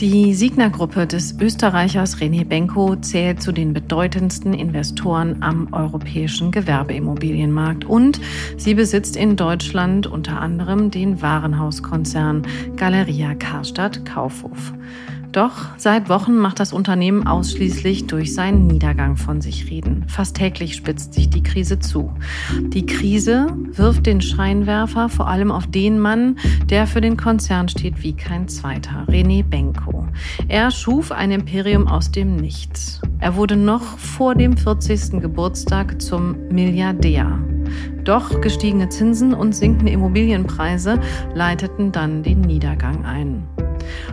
Die Signa-Gruppe des Österreichers René Benko zählt zu den bedeutendsten Investoren am europäischen Gewerbeimmobilienmarkt und sie besitzt in Deutschland unter anderem den Warenhauskonzern Galeria Karstadt Kaufhof. Doch seit Wochen macht das Unternehmen ausschließlich durch seinen Niedergang von sich reden. Fast täglich spitzt sich die Krise zu. Die Krise wirft den Scheinwerfer vor allem auf den Mann, der für den Konzern steht wie kein zweiter, René Benko. Er schuf ein Imperium aus dem Nichts. Er wurde noch vor dem 40. Geburtstag zum Milliardär. Doch gestiegene Zinsen und sinkende Immobilienpreise leiteten dann den Niedergang ein.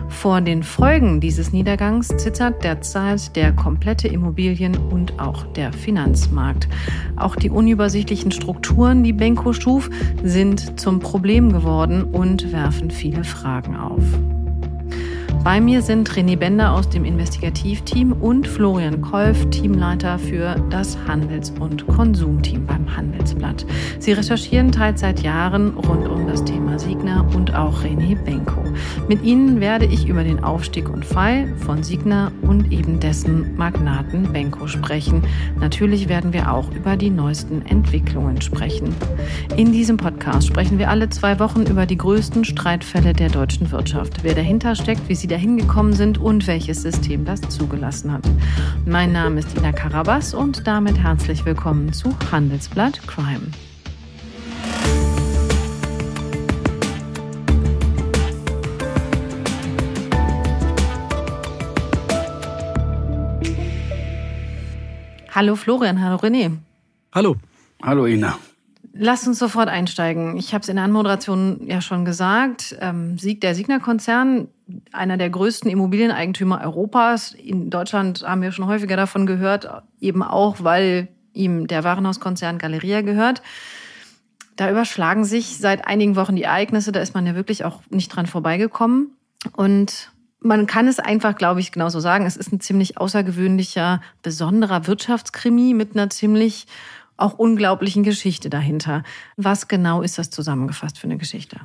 Vor den Folgen dieses Niedergangs zittert derzeit der komplette Immobilien- und auch der Finanzmarkt. Auch die unübersichtlichen Strukturen, die Benko schuf, sind zum Problem geworden und werfen viele Fragen auf. Bei mir sind René Bender aus dem Investigativteam und Florian Kolf, Teamleiter für das Handels- und Konsumteam beim Handelsblatt. Sie recherchieren teils seit Jahren rund um das Thema Signa und auch René Benko. Mit ihnen werde ich über den Aufstieg und Fall von Signa und eben dessen Magnaten Benko sprechen. Natürlich werden wir auch über die neuesten Entwicklungen sprechen. In diesem Podcast sprechen wir alle zwei Wochen über die größten Streitfälle der deutschen Wirtschaft. Wer dahinter steckt, wie sie dahin gekommen sind und welches System das zugelassen hat. Mein Name ist Ina Karabas und damit herzlich willkommen zu Handelsblatt Crime. Hallo Florian, hallo René. Hallo. Hallo Ina. Lass uns sofort einsteigen. Ich habe es in der Anmoderation ja schon gesagt. Ähm, Sieg der Signa-Konzern, einer der größten Immobilieneigentümer Europas. In Deutschland haben wir schon häufiger davon gehört, eben auch, weil ihm der Warenhauskonzern Galeria gehört. Da überschlagen sich seit einigen Wochen die Ereignisse. Da ist man ja wirklich auch nicht dran vorbeigekommen. Und man kann es einfach, glaube ich, genauso sagen. Es ist ein ziemlich außergewöhnlicher, besonderer Wirtschaftskrimi mit einer ziemlich auch unglaublichen Geschichte dahinter. Was genau ist das zusammengefasst für eine Geschichte?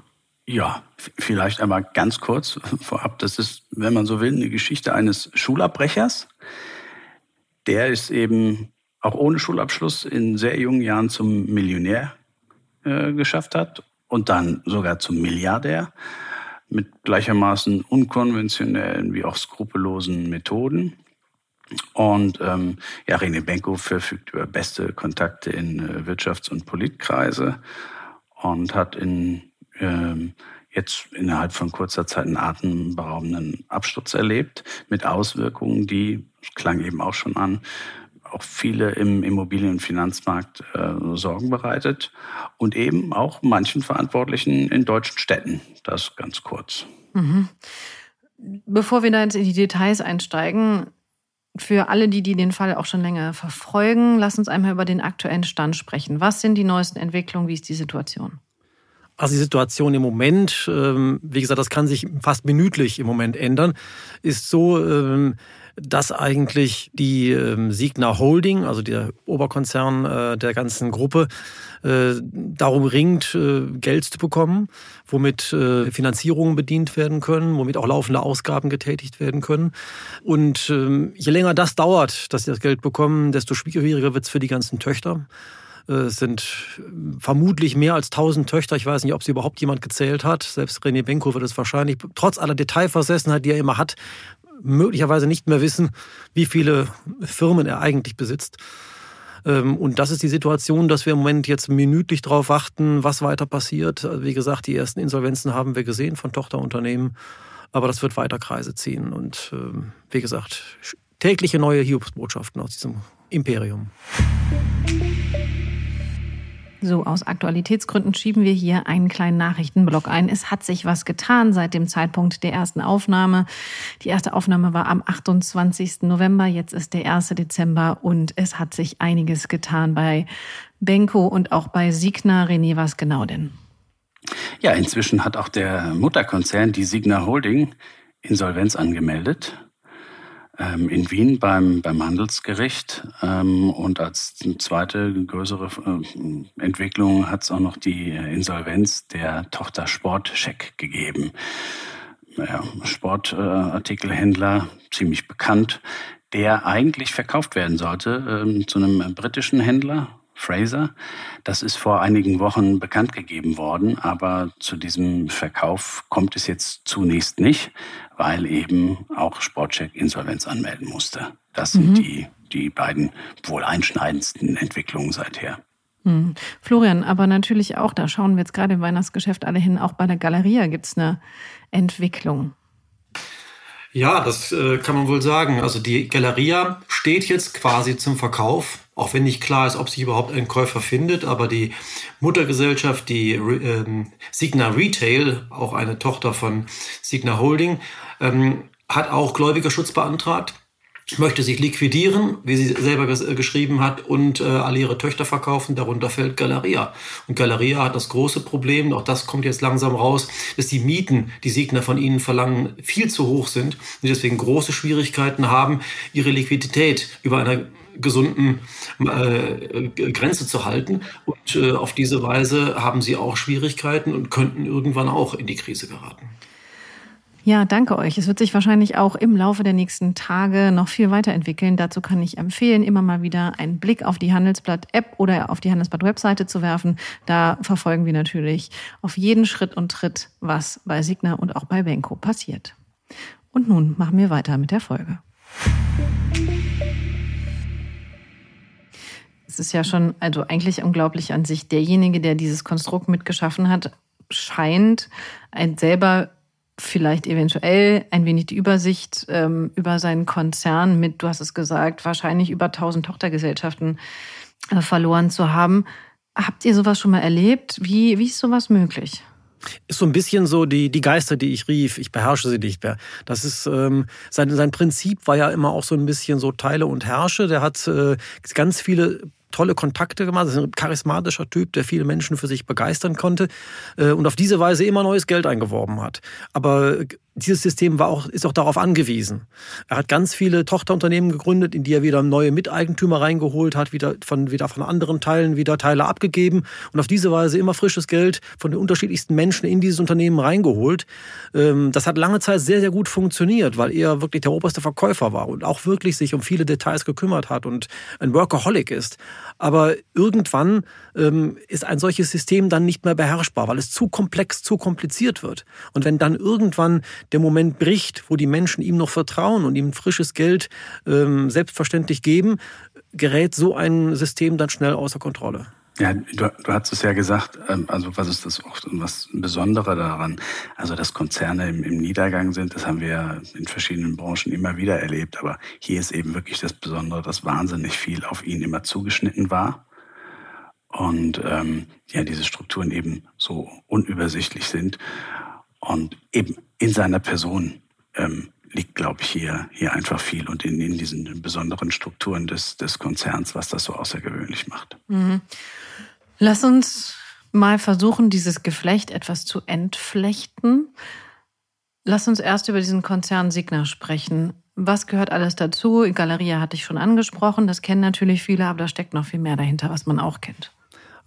Ja, vielleicht einmal ganz kurz vorab. Das ist, wenn man so will, eine Geschichte eines Schulabbrechers. Der ist eben auch ohne Schulabschluss in sehr jungen Jahren zum Millionär äh, geschafft hat und dann sogar zum Milliardär mit gleichermaßen unkonventionellen wie auch skrupellosen Methoden. Und ähm, ja, René Benko verfügt über beste Kontakte in äh, Wirtschafts- und Politkreise und hat in ähm, jetzt innerhalb von kurzer Zeit einen atemberaubenden Absturz erlebt mit Auswirkungen, die, klang eben auch schon an, auch viele im Immobilien- und Finanzmarkt äh, Sorgen bereitet und eben auch manchen Verantwortlichen in deutschen Städten. Das ganz kurz. Mhm. Bevor wir da jetzt in die Details einsteigen, für alle, die, die den Fall auch schon länger verfolgen, lass uns einmal über den aktuellen Stand sprechen. Was sind die neuesten Entwicklungen? Wie ist die Situation? Also die Situation im Moment, ähm, wie gesagt, das kann sich fast minütlich im Moment ändern, ist so, ähm, dass eigentlich die ähm, Signa Holding, also der Oberkonzern äh, der ganzen Gruppe, äh, darum ringt, äh, Geld zu bekommen, womit Finanzierungen bedient werden können, womit auch laufende Ausgaben getätigt werden können. Und je länger das dauert, dass sie das Geld bekommen, desto schwieriger wird es für die ganzen Töchter. Es sind vermutlich mehr als 1000 Töchter. Ich weiß nicht, ob sie überhaupt jemand gezählt hat. Selbst René Benko wird es wahrscheinlich, trotz aller Detailversessenheit, die er immer hat, möglicherweise nicht mehr wissen, wie viele Firmen er eigentlich besitzt. Ähm, und das ist die Situation, dass wir im Moment jetzt minütlich darauf warten, was weiter passiert. Wie gesagt, die ersten Insolvenzen haben wir gesehen von Tochterunternehmen, aber das wird weiter Kreise ziehen. Und ähm, wie gesagt, tägliche neue Hiobsbotschaften aus diesem Imperium. So, aus Aktualitätsgründen schieben wir hier einen kleinen Nachrichtenblock ein. Es hat sich was getan seit dem Zeitpunkt der ersten Aufnahme. Die erste Aufnahme war am 28. November, jetzt ist der 1. Dezember und es hat sich einiges getan bei Benko und auch bei Signa. René, was genau denn? Ja, inzwischen hat auch der Mutterkonzern, die Signa Holding, Insolvenz angemeldet in Wien beim, beim Handelsgericht. Ähm, und als zweite größere äh, Entwicklung hat es auch noch die Insolvenz der Tochter Sportcheck gegeben. ja, Sportartikelhändler, ziemlich bekannt, der eigentlich verkauft werden sollte ähm, zu einem britischen Händler, Fraser. Das ist vor einigen Wochen bekannt gegeben worden, aber zu diesem Verkauf kommt es jetzt zunächst nicht, weil eben auch Sportcheck Insolvenz anmelden musste. Das sind mhm. die, die beiden wohl einschneidendsten Entwicklungen seither. Hm. Florian, aber natürlich auch, da schauen wir jetzt gerade im Weihnachtsgeschäft alle hin, auch bei der Galeria gibt es eine Entwicklung. Ja, das äh, kann man wohl sagen. Also die Galeria steht jetzt quasi zum Verkauf, auch wenn nicht klar ist, ob sich überhaupt ein Käufer findet. Aber die Muttergesellschaft, die ähm, Signa Retail, auch eine Tochter von Signa Holding, ähm, hat auch Gläubigerschutz beantragt möchte sich liquidieren, wie sie selber äh, geschrieben hat, und äh, alle ihre Töchter verkaufen. Darunter fällt Galeria. Und Galeria hat das große Problem, auch das kommt jetzt langsam raus, dass die Mieten, die Signer von ihnen verlangen, viel zu hoch sind und deswegen große Schwierigkeiten haben, ihre Liquidität über einer gesunden äh, Grenze zu halten. Und äh, auf diese Weise haben sie auch Schwierigkeiten und könnten irgendwann auch in die Krise geraten. Ja, danke euch. Es wird sich wahrscheinlich auch im Laufe der nächsten Tage noch viel weiterentwickeln. Dazu kann ich empfehlen, immer mal wieder einen Blick auf die Handelsblatt-App oder auf die Handelsblatt-Webseite zu werfen. Da verfolgen wir natürlich auf jeden Schritt und Tritt, was bei Signa und auch bei Benko passiert. Und nun machen wir weiter mit der Folge. Es ist ja schon, also eigentlich unglaublich an sich. Derjenige, der dieses Konstrukt mitgeschaffen hat, scheint ein selber vielleicht eventuell ein wenig die Übersicht ähm, über seinen Konzern mit, du hast es gesagt, wahrscheinlich über 1000 Tochtergesellschaften äh, verloren zu haben. Habt ihr sowas schon mal erlebt? Wie, wie ist sowas möglich? Ist so ein bisschen so die, die Geister, die ich rief, ich beherrsche sie nicht mehr. Das ist, ähm, sein, sein Prinzip war ja immer auch so ein bisschen so Teile und Herrsche. Der hat äh, ganz viele tolle Kontakte gemacht. Das ist ein charismatischer Typ, der viele Menschen für sich begeistern konnte äh, und auf diese Weise immer neues Geld eingeworben hat. Aber dieses System war auch, ist auch darauf angewiesen. Er hat ganz viele Tochterunternehmen gegründet, in die er wieder neue Miteigentümer reingeholt hat, wieder von, wieder von anderen Teilen wieder Teile abgegeben und auf diese Weise immer frisches Geld von den unterschiedlichsten Menschen in dieses Unternehmen reingeholt. Ähm, das hat lange Zeit sehr, sehr gut funktioniert, weil er wirklich der oberste Verkäufer war und auch wirklich sich um viele Details gekümmert hat und ein Workaholic ist. Aber irgendwann ähm, ist ein solches System dann nicht mehr beherrschbar, weil es zu komplex, zu kompliziert wird. Und wenn dann irgendwann der Moment bricht, wo die Menschen ihm noch vertrauen und ihm frisches Geld ähm, selbstverständlich geben, gerät so ein System dann schnell außer Kontrolle. Ja, du, du hast es ja gesagt, ähm, also was ist das auch was Besondere daran? Also dass Konzerne im, im Niedergang sind, das haben wir in verschiedenen Branchen immer wieder erlebt. Aber hier ist eben wirklich das Besondere, dass wahnsinnig viel auf ihn immer zugeschnitten war. Und ähm, ja, diese Strukturen eben so unübersichtlich sind. Und eben in seiner Person ähm, liegt, glaube ich, hier, hier einfach viel und in, in diesen besonderen Strukturen des, des Konzerns, was das so außergewöhnlich macht. Mhm. Lass uns mal versuchen, dieses Geflecht etwas zu entflechten. Lass uns erst über diesen Konzern Signa sprechen. Was gehört alles dazu? Galeria hatte ich schon angesprochen, das kennen natürlich viele, aber da steckt noch viel mehr dahinter, was man auch kennt.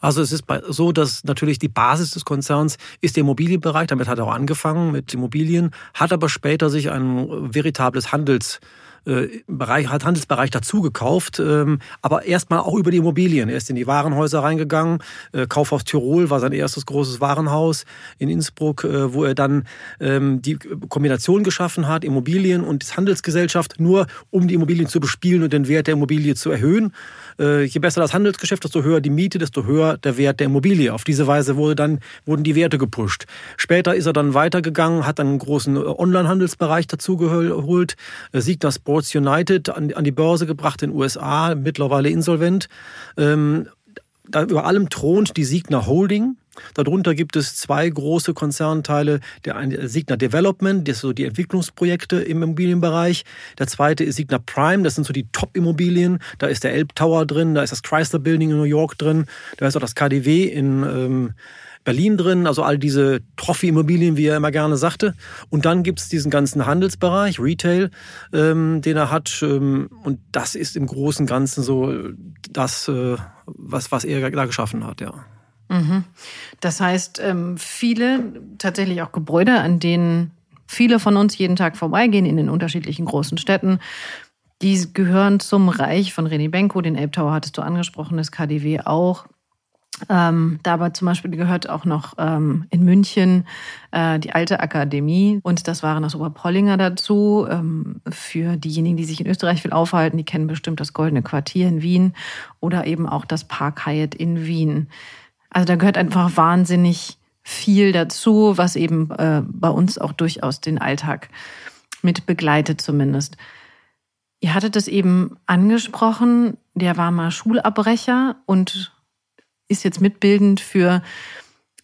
Also es ist so, dass natürlich die Basis des Konzerns ist der Immobilienbereich. Damit hat er auch angefangen mit Immobilien, hat aber später sich ein veritables Handels äh, Bereich, hat Handelsbereich dazugekauft, ähm, aber erstmal auch über die Immobilien. Er ist in die Warenhäuser reingegangen. Äh, Kaufhaus Tirol war sein erstes großes Warenhaus in Innsbruck, äh, wo er dann ähm, die Kombination geschaffen hat, Immobilien und Handelsgesellschaft, nur um die Immobilien zu bespielen und den Wert der Immobilie zu erhöhen. Äh, je besser das Handelsgeschäft, desto höher die Miete, desto höher der Wert der Immobilie. Auf diese Weise wurde dann, wurden die Werte gepusht. Später ist er dann weitergegangen, hat einen großen äh, Online-Handelsbereich dazu geholt, äh, Signa Sports United an, an die Börse gebracht in den USA, mittlerweile insolvent. Ähm, da über allem thront die Signa Holding. Darunter gibt es zwei große Konzernteile. Der eine Signa Development, das sind so die Entwicklungsprojekte im Immobilienbereich. Der zweite ist Signa Prime, das sind so die Top-Immobilien. Da ist der Elb Tower drin, da ist das Chrysler Building in New York drin, da ist auch das KDW in ähm, Berlin drin, also all diese Trophy-Immobilien, wie er immer gerne sagte. Und dann gibt es diesen ganzen Handelsbereich, Retail, ähm, den er hat. Ähm, und das ist im Großen und Ganzen so das, äh, was, was er da geschaffen hat, ja. Mhm. Das heißt, ähm, viele tatsächlich auch Gebäude, an denen viele von uns jeden Tag vorbeigehen in den unterschiedlichen großen Städten. Die gehören zum Reich von René Benko, den Elbtower hattest du angesprochen, das KDW auch. Ähm, dabei zum Beispiel gehört auch noch ähm, in München äh, die alte Akademie und das waren das Oberpollinger dazu. Ähm, für diejenigen, die sich in Österreich viel aufhalten, die kennen bestimmt das Goldene Quartier in Wien oder eben auch das Park Hyatt in Wien. Also da gehört einfach wahnsinnig viel dazu, was eben äh, bei uns auch durchaus den Alltag mit begleitet zumindest. Ihr hattet es eben angesprochen, der war mal Schulabbrecher und ist jetzt mitbildend für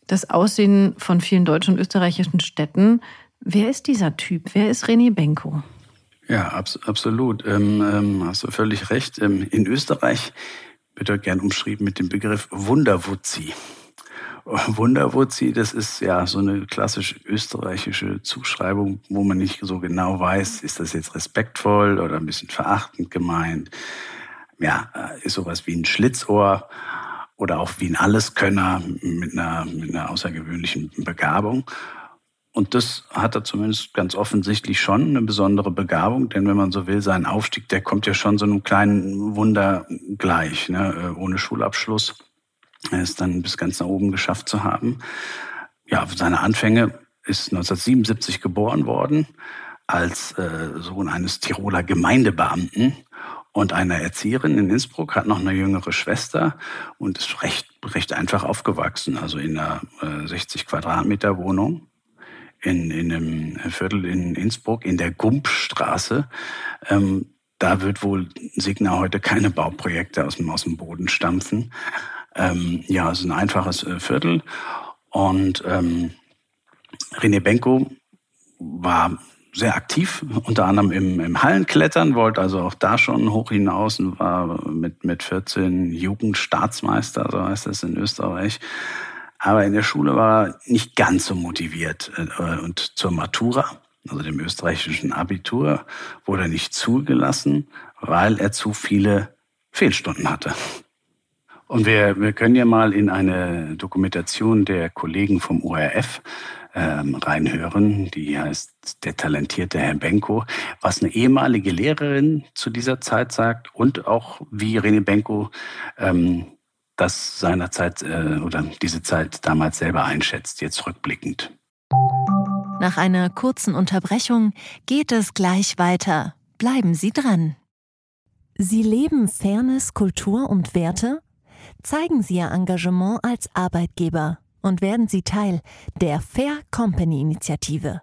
das Aussehen von vielen deutschen und österreichischen Städten. Wer ist dieser Typ? Wer ist René Benko? Ja, abs absolut. Ähm, ähm, hast du völlig recht. Ähm, in Österreich wird er gern umschrieben mit dem Begriff Wunderwutzi. Wunderwutzi, das ist ja so eine klassisch österreichische Zuschreibung, wo man nicht so genau weiß, ist das jetzt respektvoll oder ein bisschen verachtend gemeint. Ja, äh, ist sowas wie ein Schlitzohr oder auch wie ein Alleskönner mit einer, mit einer außergewöhnlichen Begabung. Und das hat er zumindest ganz offensichtlich schon eine besondere Begabung, denn wenn man so will, sein Aufstieg, der kommt ja schon so einem kleinen Wunder gleich, ne? Äh, ohne Schulabschluss. Er ist dann bis ganz nach oben geschafft zu haben. Ja, seine Anfänge ist 1977 geboren worden als äh, Sohn eines Tiroler Gemeindebeamten und einer Erzieherin in Innsbruck, hat noch eine jüngere Schwester und ist recht, recht einfach aufgewachsen, also in einer äh, 60 Quadratmeter Wohnung in, in einem Viertel in Innsbruck, in der Gumpstraße. Ähm, da wird wohl Signa heute keine Bauprojekte aus dem, aus dem Boden stampfen. Ähm, ja, es ist ein einfaches äh, Viertel. Und ähm, René Benko war sehr aktiv, unter anderem im, im Hallenklettern, wollte also auch da schon hoch hinaus und war mit, mit 14 Jugendstaatsmeister, so heißt das in Österreich. Aber in der Schule war er nicht ganz so motiviert. Äh, und zur Matura, also dem österreichischen Abitur, wurde er nicht zugelassen, weil er zu viele Fehlstunden hatte. Und wir, wir können ja mal in eine Dokumentation der Kollegen vom ORF ähm, reinhören. Die heißt Der talentierte Herr Benko, was eine ehemalige Lehrerin zu dieser Zeit sagt und auch wie René Benko ähm, das seinerzeit äh, oder diese Zeit damals selber einschätzt, jetzt rückblickend. Nach einer kurzen Unterbrechung geht es gleich weiter. Bleiben Sie dran. Sie leben Fairness, Kultur und Werte? Zeigen Sie Ihr Engagement als Arbeitgeber und werden Sie Teil der Fair Company Initiative.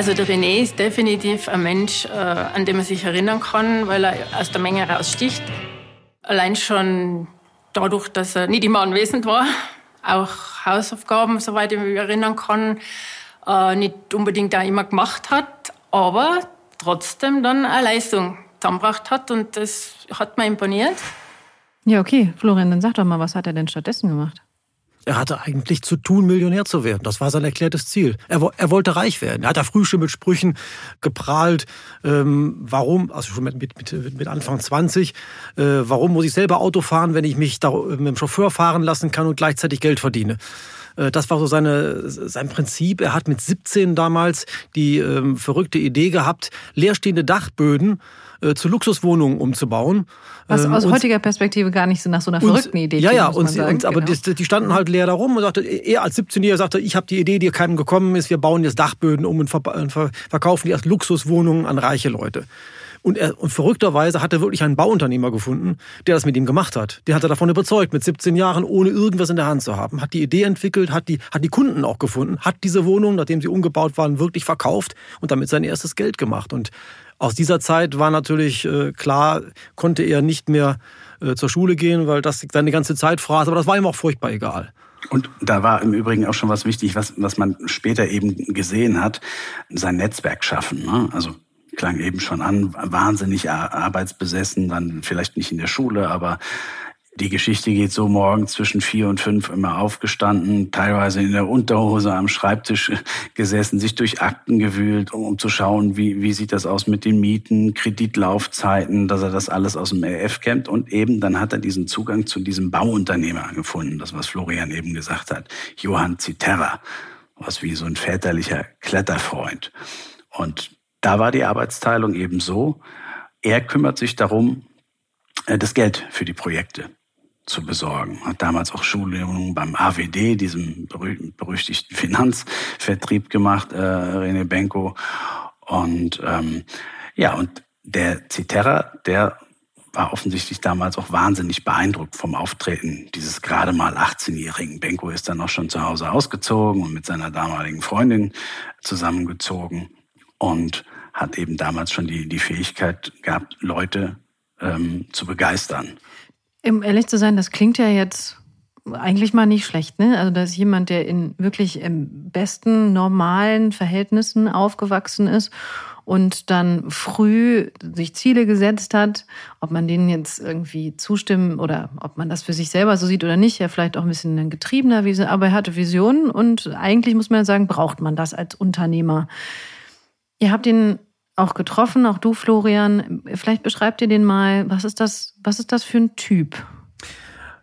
Also der René ist definitiv ein Mensch, äh, an den man sich erinnern kann, weil er aus der Menge raussticht. Allein schon dadurch, dass er nicht immer anwesend war, auch Hausaufgaben, soweit ich mich erinnern kann, äh, nicht unbedingt auch immer gemacht hat, aber trotzdem dann eine Leistung zusammengebracht hat und das hat mir imponiert. Ja, okay. Florian, dann sag doch mal, was hat er denn stattdessen gemacht? Er hatte eigentlich zu tun, Millionär zu werden. Das war sein erklärtes Ziel. Er, er wollte reich werden. Er hat da früh schon mit Sprüchen geprahlt. Ähm, warum, also schon mit, mit, mit Anfang 20, äh, warum muss ich selber Auto fahren, wenn ich mich da mit dem Chauffeur fahren lassen kann und gleichzeitig Geld verdiene? Äh, das war so seine, sein Prinzip. Er hat mit 17 damals die ähm, verrückte Idee gehabt, leerstehende Dachböden äh, zu Luxuswohnungen umzubauen. Was ähm, aus und, heutiger Perspektive gar nicht so nach so einer verrückten Idee Ja, ja, und, sie, und, aber genau. die, die, standen halt leer da rum und sagte, er als 17-Jähriger sagte, ich habe die Idee, die keinem gekommen ist, wir bauen jetzt Dachböden um und, ver verkaufen die als Luxuswohnungen an reiche Leute. Und, er, und verrückterweise hat er wirklich einen Bauunternehmer gefunden, der das mit ihm gemacht hat. Der hat er davon überzeugt, mit 17 Jahren, ohne irgendwas in der Hand zu haben. Hat die Idee entwickelt, hat die, hat die Kunden auch gefunden, hat diese Wohnung, nachdem sie umgebaut waren, wirklich verkauft und damit sein erstes Geld gemacht. Und aus dieser Zeit war natürlich äh, klar, konnte er nicht mehr äh, zur Schule gehen, weil das seine ganze Zeit fraß, aber das war ihm auch furchtbar egal. Und da war im Übrigen auch schon was wichtig, was, was man später eben gesehen hat, sein Netzwerk schaffen. Ne? Also klang eben schon an, wahnsinnig arbeitsbesessen, dann vielleicht nicht in der Schule, aber die Geschichte geht so morgen zwischen vier und fünf immer aufgestanden, teilweise in der Unterhose am Schreibtisch gesessen, sich durch Akten gewühlt, um, um zu schauen, wie, wie sieht das aus mit den Mieten, Kreditlaufzeiten, dass er das alles aus dem RF kennt. Und eben dann hat er diesen Zugang zu diesem Bauunternehmer gefunden, das was Florian eben gesagt hat, Johann Ziterra, was wie so ein väterlicher Kletterfreund. Und da war die Arbeitsteilung eben so, er kümmert sich darum, äh, das Geld für die Projekte zu besorgen. Hat damals auch Schulungen beim AWD, diesem berüchtigten Finanzvertrieb gemacht, äh, René Benko. Und ähm, ja, und der Citerra, der war offensichtlich damals auch wahnsinnig beeindruckt vom Auftreten dieses gerade mal 18-jährigen. Benko ist dann auch schon zu Hause ausgezogen und mit seiner damaligen Freundin zusammengezogen und hat eben damals schon die, die Fähigkeit gehabt, Leute ähm, zu begeistern. Um ehrlich zu sein, das klingt ja jetzt eigentlich mal nicht schlecht, ne? Also da ist jemand, der in wirklich im besten normalen Verhältnissen aufgewachsen ist und dann früh sich Ziele gesetzt hat, ob man denen jetzt irgendwie zustimmen oder ob man das für sich selber so sieht oder nicht, ja vielleicht auch ein bisschen ein getriebener aber er hatte Visionen und eigentlich muss man sagen, braucht man das als Unternehmer. Ihr habt ihn auch getroffen, auch du, Florian. Vielleicht beschreibt ihr den mal. Was ist das, was ist das für ein Typ?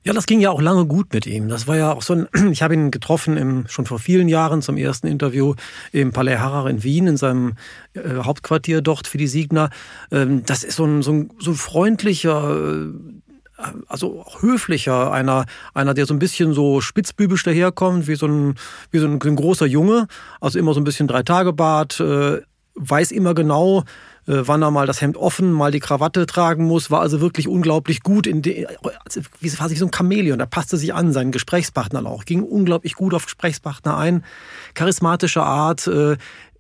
Ja, das ging ja auch lange gut mit ihm. Das war ja auch so ein, ich habe ihn getroffen im, schon vor vielen Jahren zum ersten Interview im Palais Harrer in Wien, in seinem äh, Hauptquartier dort für die Siegner. Ähm, das ist so ein, so ein, so ein freundlicher, äh, also höflicher, einer, einer, der so ein bisschen so spitzbübisch daherkommt, wie so ein, wie so ein, ein großer Junge, also immer so ein bisschen Drei-Tage-Bart, äh, weiß immer genau, äh, wann er mal das Hemd offen, mal die Krawatte tragen muss, war also wirklich unglaublich gut in de, also wie quasi so ein Chamäleon, da passte sich an seinen Gesprächspartner auch, ging unglaublich gut auf Gesprächspartner ein, charismatische Art, äh,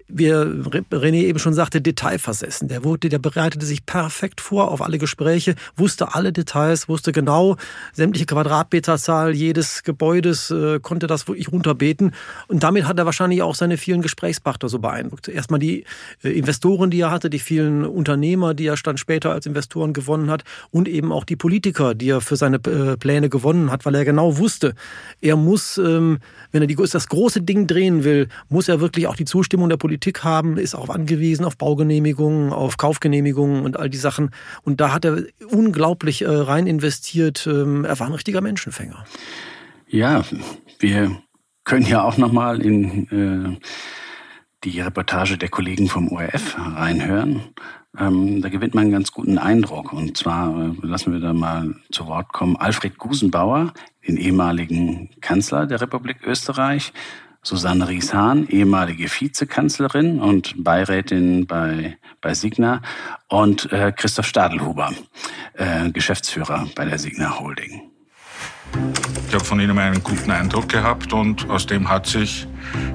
wie René eben schon sagte, detailversessen. Der, wurde, der bereitete sich perfekt vor auf alle Gespräche, wusste alle Details, wusste genau sämtliche Quadratmeterzahl jedes Gebäudes, äh, konnte das wirklich runterbeten. Und damit hat er wahrscheinlich auch seine vielen Gesprächspartner so beeindruckt. Erstmal die äh, Investoren, die er hatte, die vielen Unternehmer, die er dann später als Investoren gewonnen hat und eben auch die Politiker, die er für seine äh, Pläne gewonnen hat, weil er genau wusste, er muss, ähm, wenn er die, das große Ding drehen will, muss er wirklich auch die Zustimmung der Politik Politik haben, ist auch angewiesen auf Baugenehmigungen, auf Kaufgenehmigungen und all die Sachen. Und da hat er unglaublich äh, rein investiert. Ähm, er war ein richtiger Menschenfänger. Ja, wir können ja auch nochmal in äh, die Reportage der Kollegen vom ORF reinhören. Ähm, da gewinnt man einen ganz guten Eindruck. Und zwar äh, lassen wir da mal zu Wort kommen Alfred Gusenbauer, den ehemaligen Kanzler der Republik Österreich, Susanne Ries-Hahn, ehemalige Vizekanzlerin und Beirätin bei, bei Signa und äh, Christoph Stadelhuber, äh, Geschäftsführer bei der Signa Holding. Ich habe von Ihnen einen guten Eindruck gehabt und aus dem hat sich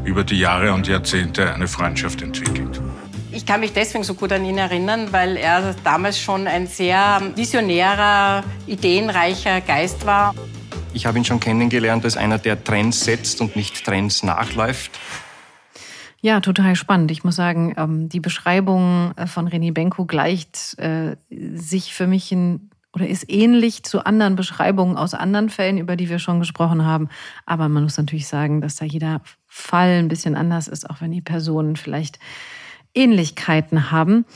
über die Jahre und Jahrzehnte eine Freundschaft entwickelt. Ich kann mich deswegen so gut an ihn erinnern, weil er damals schon ein sehr visionärer, ideenreicher Geist war. Ich habe ihn schon kennengelernt als einer, der Trends setzt und nicht Trends nachläuft. Ja, total spannend. Ich muss sagen, ähm, die Beschreibung äh, von René Benko gleicht äh, sich für mich in oder ist ähnlich zu anderen Beschreibungen aus anderen Fällen, über die wir schon gesprochen haben. Aber man muss natürlich sagen, dass da jeder Fall ein bisschen anders ist, auch wenn die Personen vielleicht Ähnlichkeiten haben.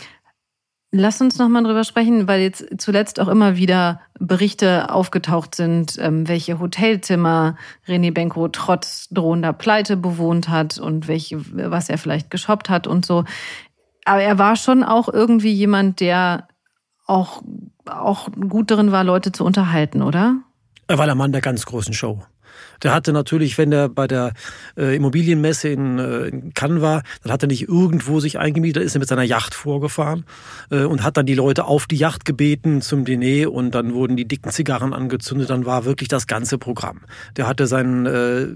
Lass uns noch mal drüber sprechen, weil jetzt zuletzt auch immer wieder Berichte aufgetaucht sind, ähm, welche Hotelzimmer René Benko trotz drohender Pleite bewohnt hat und welche, was er vielleicht geshoppt hat und so. Aber er war schon auch irgendwie jemand, der auch, auch gut darin war, Leute zu unterhalten, oder? Er war der Mann der ganz großen Show. Der hatte natürlich, wenn er bei der äh, Immobilienmesse in, äh, in Cannes war, dann hat er nicht irgendwo sich eingemietet, ist er mit seiner Yacht vorgefahren äh, und hat dann die Leute auf die Yacht gebeten zum Diner und dann wurden die dicken Zigarren angezündet. Dann war wirklich das ganze Programm. Der hatte sein äh,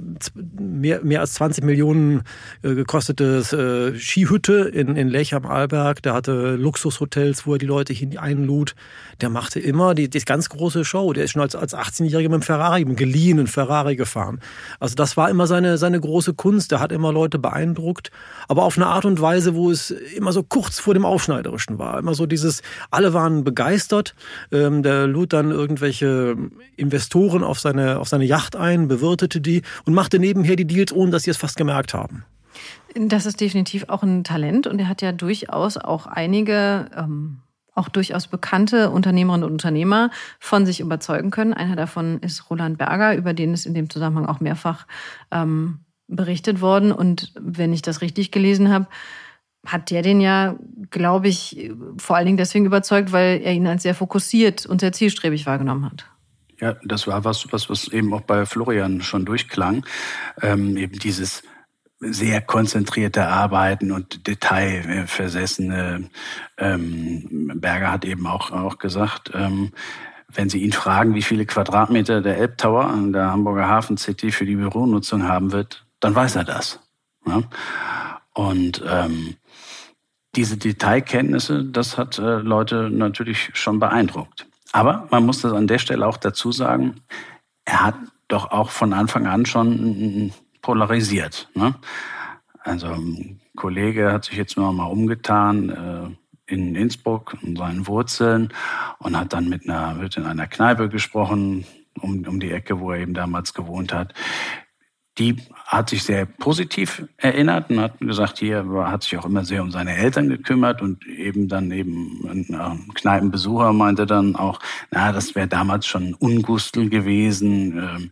mehr, mehr als 20 Millionen äh, gekostetes äh, Skihütte in, in Lech am Arlberg. Der hatte Luxushotels, wo er die Leute hin einlud. Der machte immer die, die ganz große Show. Der ist schon als, als 18-Jähriger mit dem Ferrari, mit dem geliehenen Ferrari Ferrari gefahren. Also das war immer seine, seine große Kunst. Er hat immer Leute beeindruckt, aber auf eine Art und Weise, wo es immer so kurz vor dem Aufschneiderischen war. Immer so dieses, alle waren begeistert. Ähm, der lud dann irgendwelche Investoren auf seine, auf seine Yacht ein, bewirtete die und machte nebenher die Deals, ohne dass sie es fast gemerkt haben. Das ist definitiv auch ein Talent und er hat ja durchaus auch einige ähm, auch durchaus bekannte Unternehmerinnen und Unternehmer von sich überzeugen können. Einer davon ist Roland Berger, über den ist in dem Zusammenhang auch mehrfach ähm, berichtet worden. Und wenn ich das richtig gelesen habe, hat der den ja, glaube ich, vor allen Dingen deswegen überzeugt, weil er ihn als sehr fokussiert und sehr zielstrebig wahrgenommen hat. Ja, das war was, was, was eben auch bei Florian schon durchklang. Ähm, eben dieses sehr konzentrierte Arbeiten und detailversessene. Ähm, Berger hat eben auch, auch gesagt, ähm, wenn Sie ihn fragen, wie viele Quadratmeter der Elbtower an der Hamburger Hafen City für die Büronutzung haben wird, dann weiß er das. Ja? Und ähm, diese Detailkenntnisse, das hat äh, Leute natürlich schon beeindruckt. Aber man muss das an der Stelle auch dazu sagen, er hat doch auch von Anfang an schon polarisiert. Ne? Also ein Kollege hat sich jetzt noch mal umgetan äh, in Innsbruck in seinen Wurzeln und hat dann mit einer, wird in einer Kneipe gesprochen, um, um die Ecke, wo er eben damals gewohnt hat. Die hat sich sehr positiv erinnert und hat gesagt, hier hat sich auch immer sehr um seine Eltern gekümmert und eben dann eben ein Kneipenbesucher meinte dann auch, na, das wäre damals schon ein Ungustel gewesen. Ähm,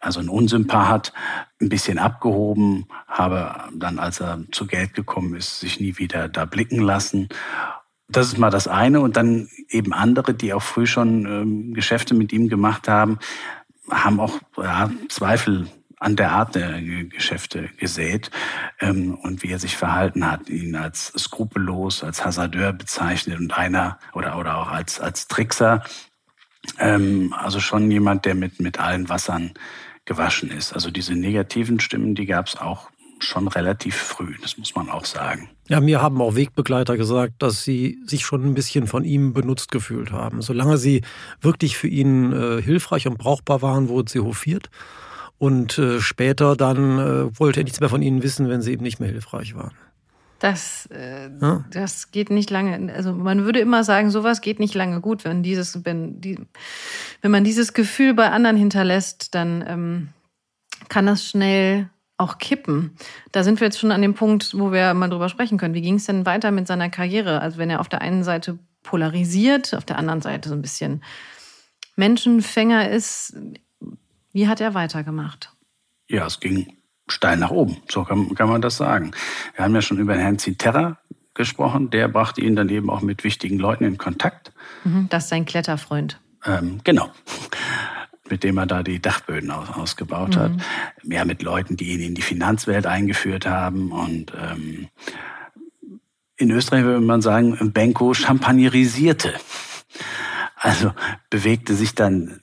also ein Unsympath, ein bisschen abgehoben, habe dann, als er zu Geld gekommen ist, sich nie wieder da blicken lassen. Das ist mal das eine. Und dann eben andere, die auch früh schon ähm, Geschäfte mit ihm gemacht haben, haben auch ja, Zweifel an der Art der Geschäfte gesät ähm, und wie er sich verhalten hat, ihn als skrupellos, als Hasardeur bezeichnet und einer oder, oder auch als, als Trickser. Ähm, also schon jemand, der mit, mit allen Wassern gewaschen ist. Also diese negativen Stimmen, die gab es auch schon relativ früh, das muss man auch sagen. Ja, mir haben auch Wegbegleiter gesagt, dass sie sich schon ein bisschen von ihm benutzt gefühlt haben. Solange sie wirklich für ihn äh, hilfreich und brauchbar waren, wurde sie hofiert. Und äh, später dann äh, wollte er nichts mehr von ihnen wissen, wenn sie eben nicht mehr hilfreich waren. Das, äh, ja? das geht nicht lange. Also man würde immer sagen, sowas geht nicht lange gut, wenn dieses, wenn die, wenn man dieses Gefühl bei anderen hinterlässt, dann ähm, kann das schnell auch kippen. Da sind wir jetzt schon an dem Punkt, wo wir mal drüber sprechen können. Wie ging es denn weiter mit seiner Karriere? Also wenn er auf der einen Seite polarisiert, auf der anderen Seite so ein bisschen Menschenfänger ist, wie hat er weitergemacht? Ja, es ging steil nach oben. So kann, kann man das sagen. Wir haben ja schon über Herrn Ziterra gesprochen. Der brachte ihn dann eben auch mit wichtigen Leuten in Kontakt. Mhm, das ist sein Kletterfreund. Ähm, genau. Mit dem er da die Dachböden aus, ausgebaut mhm. hat. Ja, mit Leuten, die ihn in die Finanzwelt eingeführt haben. Und ähm, in Österreich würde man sagen, Benko champagnerisierte. Also bewegte sich dann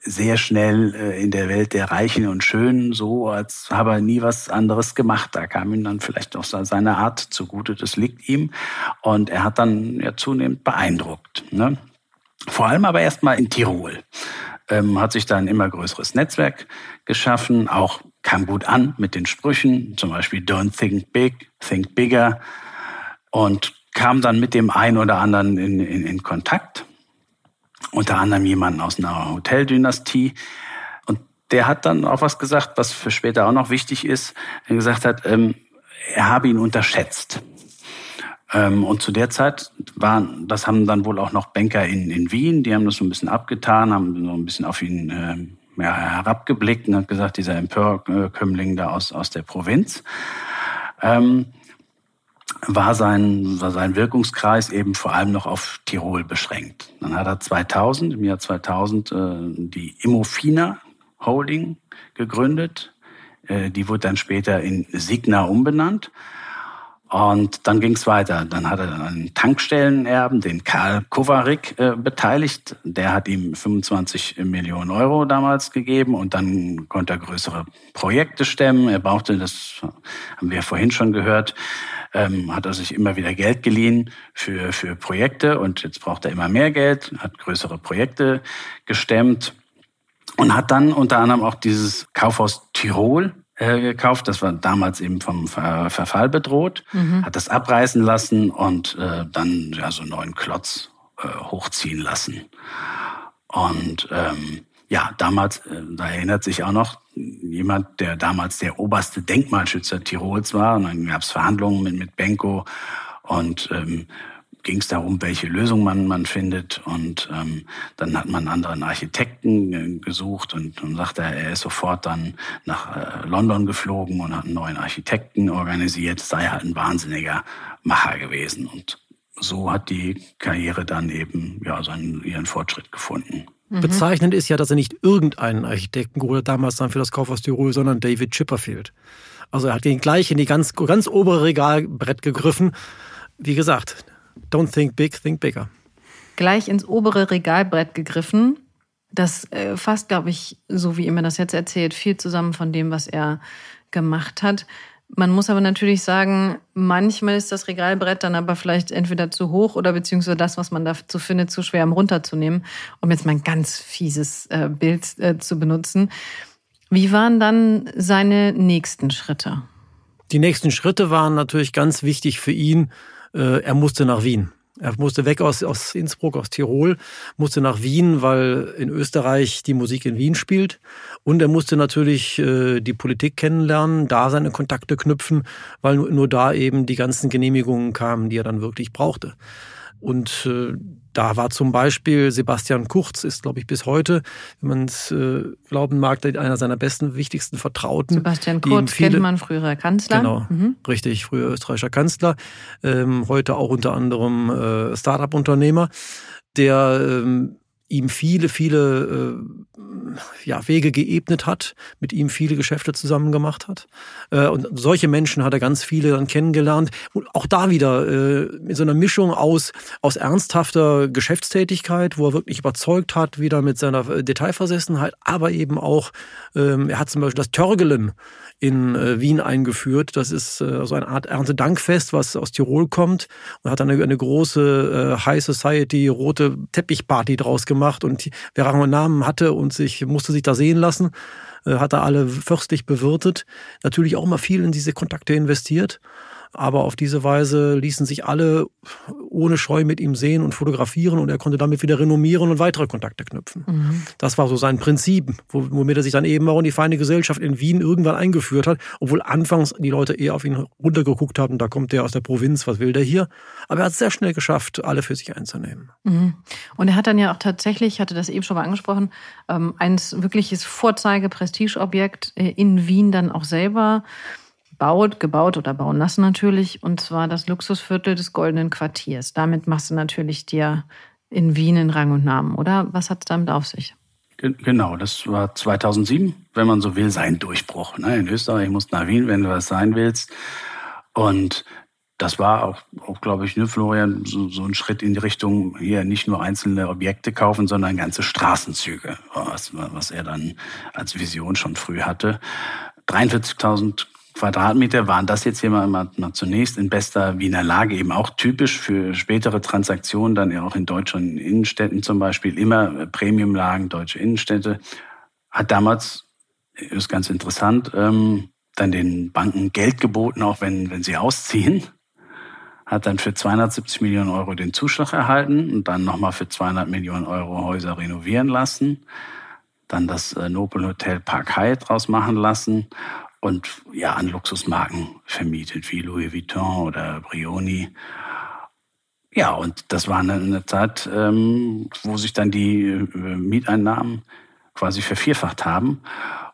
sehr schnell äh, in der Welt der Reichen und Schönen, so als habe er nie was anderes gemacht. Da kam ihm dann vielleicht auch seine Art zugute, das liegt ihm. Und er hat dann ja zunehmend beeindruckt. Ne? Vor allem aber erstmal in Tirol. Ähm, hat sich da ein immer größeres Netzwerk geschaffen, auch kam gut an mit den Sprüchen, zum Beispiel Don't think big, think bigger. Und kam dann mit dem einen oder anderen in, in, in Kontakt unter anderem jemanden aus einer Hoteldynastie. Und der hat dann auch was gesagt, was für später auch noch wichtig ist. Er gesagt hat, ähm, er habe ihn unterschätzt. Ähm, und zu der Zeit waren, das haben dann wohl auch noch Banker in, in Wien, die haben das so ein bisschen abgetan, haben so ein bisschen auf ihn äh, ja, herabgeblickt und hat gesagt, dieser Empörkömmling da aus, aus der Provinz. Ähm, war sein, war sein Wirkungskreis eben vor allem noch auf Tirol beschränkt. Dann hat er 2000, im Jahr 2000, äh, die Immofina Holding gegründet. Äh, die wurde dann später in Signa umbenannt. Und dann ging es weiter. Dann hat er einen Tankstellenerben, den Karl Kovarik, äh, beteiligt. Der hat ihm 25 Millionen Euro damals gegeben und dann konnte er größere Projekte stemmen. Er brauchte, das haben wir vorhin schon gehört, ähm, hat er sich immer wieder Geld geliehen für, für Projekte und jetzt braucht er immer mehr Geld, hat größere Projekte gestemmt. und hat dann unter anderem auch dieses Kaufhaus Tirol äh, gekauft. Das war damals eben vom Ver Verfall bedroht, mhm. hat das abreißen lassen und äh, dann ja so einen neuen Klotz äh, hochziehen lassen. Und ähm, ja, damals, äh, da erinnert sich auch noch jemand, der damals der oberste Denkmalschützer Tirols war. Und dann gab es Verhandlungen mit, mit Benko und ähm, ging es darum, welche Lösung man, man findet. Und ähm, dann hat man einen anderen Architekten äh, gesucht und, und sagte, er ist sofort dann nach äh, London geflogen und hat einen neuen Architekten organisiert. Sei halt ein wahnsinniger Macher gewesen. Und so hat die Karriere dann eben ja, seinen, ihren Fortschritt gefunden. Mhm. Bezeichnend ist ja, dass er nicht irgendeinen Architekten geholt hat, damals dann für das Kaufhaus Tirol, sondern David Chipperfield. Also er hat ihn gleich in die ganz, ganz obere Regalbrett gegriffen. Wie gesagt, don't think big, think bigger. Gleich ins obere Regalbrett gegriffen. Das äh, fasst, glaube ich, so wie immer das jetzt erzählt, viel zusammen von dem, was er gemacht hat. Man muss aber natürlich sagen, manchmal ist das Regalbrett dann aber vielleicht entweder zu hoch oder beziehungsweise das, was man dazu findet, zu schwer, um runterzunehmen, um jetzt mal ein ganz fieses äh, Bild äh, zu benutzen. Wie waren dann seine nächsten Schritte? Die nächsten Schritte waren natürlich ganz wichtig für ihn. Äh, er musste nach Wien. Er musste weg aus, aus Innsbruck, aus Tirol, musste nach Wien, weil in Österreich die Musik in Wien spielt. Und er musste natürlich äh, die Politik kennenlernen, da seine Kontakte knüpfen, weil nur, nur da eben die ganzen Genehmigungen kamen, die er dann wirklich brauchte. Und äh, da war zum Beispiel Sebastian Kurz, ist, glaube ich, bis heute, wenn man es äh, glauben mag, einer seiner besten, wichtigsten Vertrauten. Sebastian Kurz viele, kennt man früherer Kanzler. Genau, mhm. richtig, früher österreichischer Kanzler. Ähm, heute auch unter anderem äh, Start-up-Unternehmer, der ähm, ihm viele, viele äh, ja, Wege geebnet hat, mit ihm viele Geschäfte zusammen gemacht hat. Äh, und solche Menschen hat er ganz viele dann kennengelernt. Und auch da wieder äh, in so einer Mischung aus, aus ernsthafter Geschäftstätigkeit, wo er wirklich überzeugt hat, wieder mit seiner Detailversessenheit, aber eben auch, ähm, er hat zum Beispiel das Törgelen in äh, Wien eingeführt. Das ist äh, so eine Art Erntedankfest, was aus Tirol kommt und hat dann eine, eine große äh, High Society rote Teppichparty draus gemacht und wer einen Namen hatte und sich musste sich da sehen lassen, äh, hat er alle fürstlich bewirtet. Natürlich auch mal viel in diese Kontakte investiert. Aber auf diese Weise ließen sich alle ohne Scheu mit ihm sehen und fotografieren und er konnte damit wieder renommieren und weitere Kontakte knüpfen. Mhm. Das war so sein Prinzip, womit er sich dann eben auch in die feine Gesellschaft in Wien irgendwann eingeführt hat, obwohl anfangs die Leute eher auf ihn runtergeguckt haben, da kommt der aus der Provinz, was will der hier? Aber er hat es sehr schnell geschafft, alle für sich einzunehmen. Mhm. Und er hat dann ja auch tatsächlich, ich hatte das eben schon mal angesprochen, ähm, ein wirkliches Vorzeige-Prestigeobjekt äh, in Wien dann auch selber baut, gebaut oder bauen lassen natürlich, und zwar das Luxusviertel des Goldenen Quartiers. Damit machst du natürlich dir in Wien in Rang und Namen, oder? Was hat es damit auf sich? Genau, das war 2007, wenn man so will, sein Durchbruch. Ne? In Österreich musst nach Wien, wenn du was sein willst. Und das war auch, auch glaube ich, ne, Florian, so, so ein Schritt in die Richtung, hier nicht nur einzelne Objekte kaufen, sondern ganze Straßenzüge, was, was er dann als Vision schon früh hatte. 43.000 Quadratmeter waren das jetzt hier mal, mal, zunächst in bester Wiener Lage, eben auch typisch für spätere Transaktionen, dann ja auch in deutschen Innenstädten zum Beispiel, immer Premiumlagen, deutsche Innenstädte. Hat damals, ist ganz interessant, ähm, dann den Banken Geld geboten, auch wenn, wenn sie ausziehen. Hat dann für 270 Millionen Euro den Zuschlag erhalten und dann nochmal für 200 Millionen Euro Häuser renovieren lassen. Dann das äh, Nobel Hotel Park Hyatt draus machen lassen und ja an Luxusmarken vermietet, wie Louis Vuitton oder Brioni. Ja, und das war eine, Zeit, ähm, wo sich dann die äh, Mieteinnahmen quasi vervierfacht haben.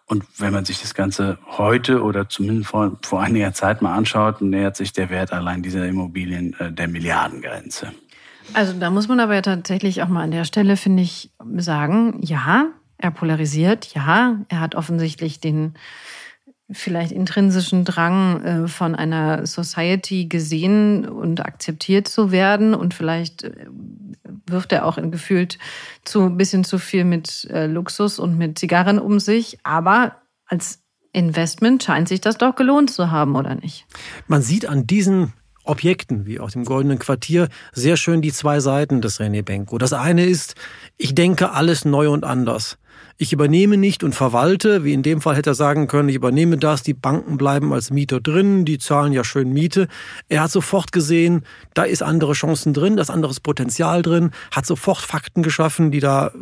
Und wenn man sich das Ganze heute oder zumindest vor, vor einiger Zeit mal anschaut, nähert sich der Wert allein dieser Immobilien äh, der Milliardengrenze. Also da muss man aber ja tatsächlich auch mal an der Stelle, finde ich, sagen, ja, er polarisiert, ja, er hat offensichtlich den vielleicht intrinsischen Drang äh, von einer Society gesehen und akzeptiert zu werden und vielleicht äh, wirft er auch gefühlt zu ein bisschen zu viel mit äh, Luxus und mit Zigarren um sich, aber als Investment scheint sich das doch gelohnt zu haben, oder nicht? Man sieht an diesen Objekten, wie aus dem Goldenen Quartier, sehr schön die zwei Seiten des René Benko. Das eine ist, ich denke alles neu und anders. Ich übernehme nicht und verwalte, wie in dem Fall hätte er sagen können, ich übernehme das, die Banken bleiben als Mieter drin, die zahlen ja schön Miete. Er hat sofort gesehen, da ist andere Chancen drin, da ist anderes Potenzial drin, hat sofort Fakten geschaffen, die da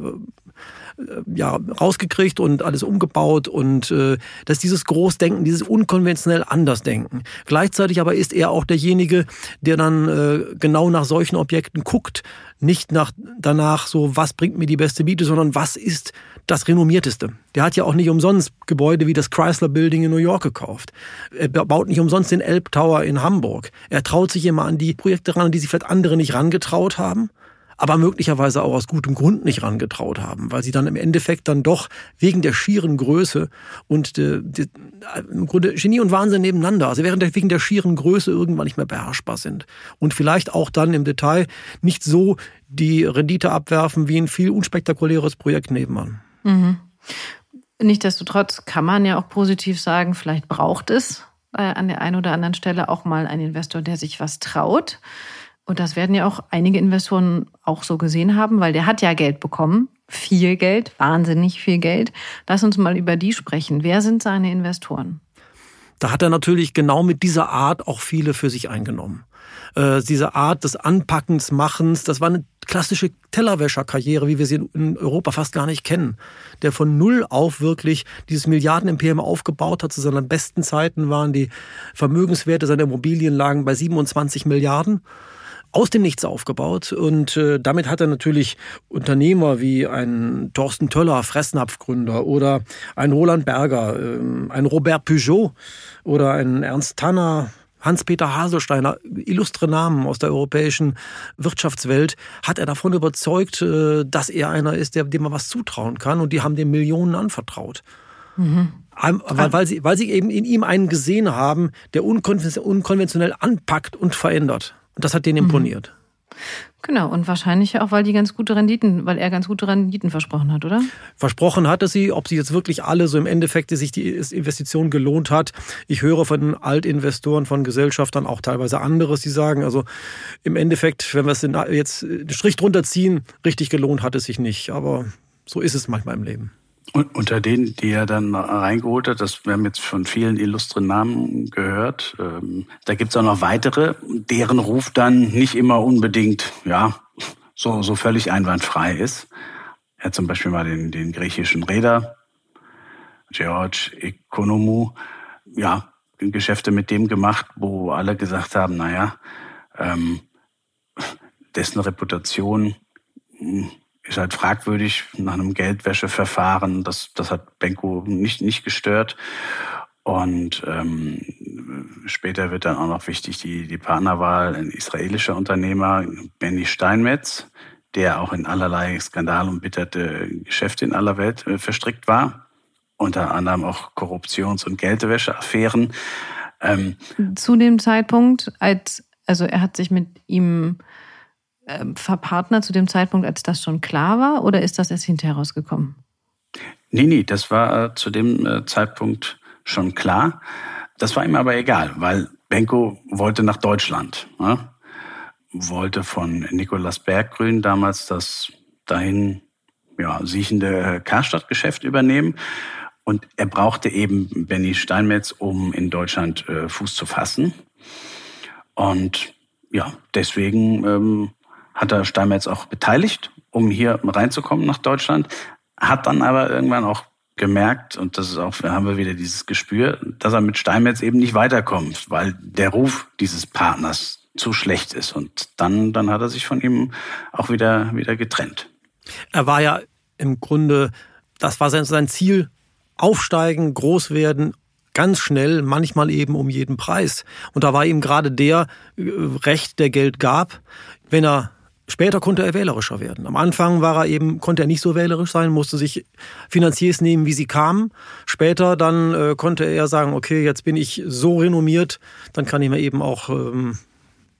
äh, ja, rausgekriegt und alles umgebaut und äh, das ist dieses Großdenken, dieses unkonventionell Andersdenken. Gleichzeitig aber ist er auch derjenige, der dann äh, genau nach solchen Objekten guckt, nicht nach danach so, was bringt mir die beste Miete, sondern was ist das renommierteste. Der hat ja auch nicht umsonst Gebäude wie das Chrysler Building in New York gekauft. Er baut nicht umsonst den Elb Tower in Hamburg. Er traut sich immer an die Projekte ran, die sich vielleicht andere nicht rangetraut haben aber möglicherweise auch aus gutem Grund nicht rangetraut haben, weil sie dann im Endeffekt dann doch wegen der schieren Größe und de, de, im Grunde Genie und Wahnsinn nebeneinander, also während der, wegen der schieren Größe irgendwann nicht mehr beherrschbar sind und vielleicht auch dann im Detail nicht so die Rendite abwerfen wie ein viel unspektakuläres Projekt nebenan. Mhm. Nichtsdestotrotz kann man ja auch positiv sagen, vielleicht braucht es äh, an der einen oder anderen Stelle auch mal einen Investor, der sich was traut. Und das werden ja auch einige Investoren auch so gesehen haben, weil der hat ja Geld bekommen. Viel Geld, wahnsinnig viel Geld. Lass uns mal über die sprechen. Wer sind seine Investoren? Da hat er natürlich genau mit dieser Art auch viele für sich eingenommen. Äh, diese Art des Anpackens, Machens, das war eine klassische Tellerwäscherkarriere, wie wir sie in Europa fast gar nicht kennen. Der von Null auf wirklich dieses Milliardenimperium aufgebaut hat. Zu seinen besten Zeiten waren die Vermögenswerte seiner Immobilien lagen bei 27 Milliarden aus dem Nichts aufgebaut. Und äh, damit hat er natürlich Unternehmer wie ein Thorsten Töller, Fressnapfgründer, oder ein Roland Berger, äh, ein Robert Peugeot oder ein Ernst Tanner, Hans-Peter Haselsteiner, illustre Namen aus der europäischen Wirtschaftswelt, hat er davon überzeugt, äh, dass er einer ist, dem man was zutrauen kann. Und die haben dem Millionen anvertraut. Mhm. Weil, weil, sie, weil sie eben in ihm einen gesehen haben, der unkonventionell anpackt und verändert. Und das hat denen mhm. Genau, und wahrscheinlich auch, weil die ganz gute Renditen, weil er ganz gute Renditen versprochen hat, oder? Versprochen hatte sie, ob sie jetzt wirklich alle so im Endeffekt sich die Investition gelohnt hat. Ich höre von Altinvestoren, von Gesellschaftern auch teilweise anderes, die sagen, also im Endeffekt, wenn wir es jetzt den Strich drunter ziehen, richtig gelohnt hat es sich nicht. Aber so ist es manchmal im Leben. Und unter denen, die er dann reingeholt hat, das, wir haben jetzt von vielen illustren Namen gehört, ähm, da gibt's auch noch weitere, deren Ruf dann nicht immer unbedingt, ja, so, so völlig einwandfrei ist. Er hat zum Beispiel mal den, den griechischen Reeder, George Economou, ja, Geschäfte mit dem gemacht, wo alle gesagt haben, naja, ähm, dessen Reputation hm, ist halt fragwürdig nach einem Geldwäscheverfahren. Das, das hat Benko nicht, nicht gestört. Und ähm, später wird dann auch noch wichtig die, die Partnerwahl ein israelischer Unternehmer, Benny Steinmetz, der auch in allerlei Skandal und bitterte Geschäfte in aller Welt äh, verstrickt war. Unter anderem auch Korruptions- und Geldwäscheaffären. Ähm, Zu dem Zeitpunkt, als, also er hat sich mit ihm verpartnert zu dem Zeitpunkt, als das schon klar war, oder ist das erst hinterher rausgekommen? Nee, nee, das war äh, zu dem äh, Zeitpunkt schon klar. Das war ihm aber egal, weil Benko wollte nach Deutschland. Ne? Wollte von Nikolaus Berggrün damals das dahin ja, siechende Karstadt-Geschäft übernehmen. Und er brauchte eben Benny Steinmetz, um in Deutschland äh, Fuß zu fassen. Und ja, deswegen ähm, hat er Steinmetz auch beteiligt, um hier reinzukommen nach Deutschland, hat dann aber irgendwann auch gemerkt, und das ist auch, da haben wir wieder dieses Gespür, dass er mit Steinmetz eben nicht weiterkommt, weil der Ruf dieses Partners zu schlecht ist. Und dann, dann hat er sich von ihm auch wieder, wieder getrennt. Er war ja im Grunde, das war sein Ziel, aufsteigen, groß werden, ganz schnell, manchmal eben um jeden Preis. Und da war ihm gerade der äh, Recht, der Geld gab. Wenn er Später konnte er wählerischer werden. Am Anfang war er eben, konnte er nicht so wählerisch sein, musste sich Finanziers nehmen, wie sie kamen. Später dann äh, konnte er sagen, okay, jetzt bin ich so renommiert, dann kann ich mir eben auch ähm,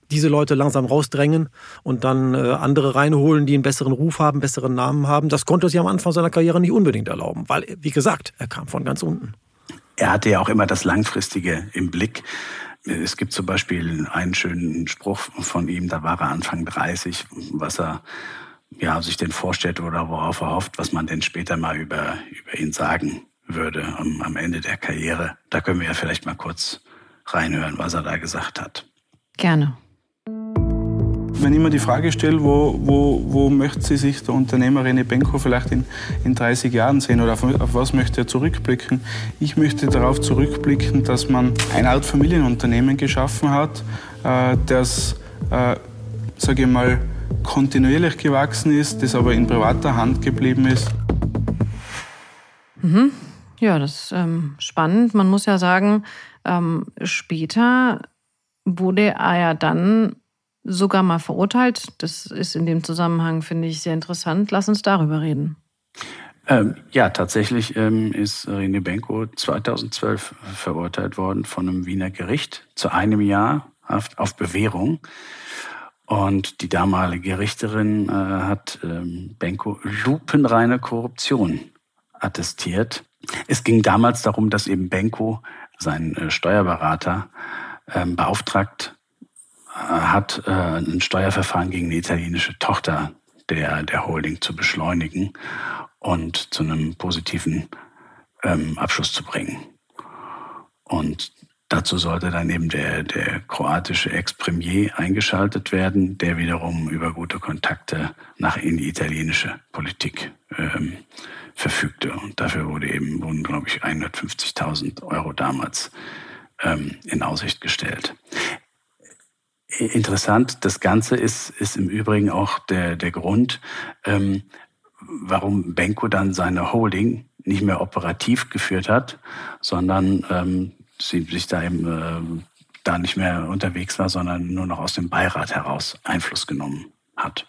diese Leute langsam rausdrängen und dann äh, andere reinholen, die einen besseren Ruf haben, besseren Namen haben. Das konnte er sich am Anfang seiner Karriere nicht unbedingt erlauben, weil, wie gesagt, er kam von ganz unten. Er hatte ja auch immer das Langfristige im Blick. Es gibt zum Beispiel einen schönen Spruch von ihm, da war er Anfang 30, was er ja, sich denn vorstellt oder worauf er hofft, was man denn später mal über, über ihn sagen würde am, am Ende der Karriere. Da können wir ja vielleicht mal kurz reinhören, was er da gesagt hat. Gerne. Wenn ich mir die Frage stelle, wo, wo, wo möchte sie sich der Unternehmer René Benko vielleicht in, in 30 Jahren sehen oder auf, auf was möchte er zurückblicken? Ich möchte darauf zurückblicken, dass man eine Art Familienunternehmen geschaffen hat, äh, das, äh, sage ich mal, kontinuierlich gewachsen ist, das aber in privater Hand geblieben ist. Mhm. Ja, das ist ähm, spannend. Man muss ja sagen, ähm, später wurde er ja dann sogar mal verurteilt. Das ist in dem Zusammenhang, finde ich, sehr interessant. Lass uns darüber reden. Ähm, ja, tatsächlich ähm, ist René Benko 2012 verurteilt worden von einem Wiener Gericht zu einem Jahr Haft auf Bewährung. Und die damalige Richterin äh, hat ähm, Benko lupenreine Korruption attestiert. Es ging damals darum, dass eben Benko, sein äh, Steuerberater, ähm, beauftragt hat, äh, ein Steuerverfahren gegen eine italienische Tochter der, der Holding zu beschleunigen und zu einem positiven ähm, Abschluss zu bringen. Und dazu sollte dann eben der, der kroatische Ex-Premier eingeschaltet werden, der wiederum über gute Kontakte nach in die italienische Politik ähm, verfügte. Und dafür wurde eben, wurden, glaube ich, 150.000 Euro damals ähm, in Aussicht gestellt. Interessant, das Ganze ist, ist im Übrigen auch der, der Grund, ähm, warum Benko dann seine Holding nicht mehr operativ geführt hat, sondern ähm, sie sich da eben äh, da nicht mehr unterwegs war, sondern nur noch aus dem Beirat heraus Einfluss genommen hat.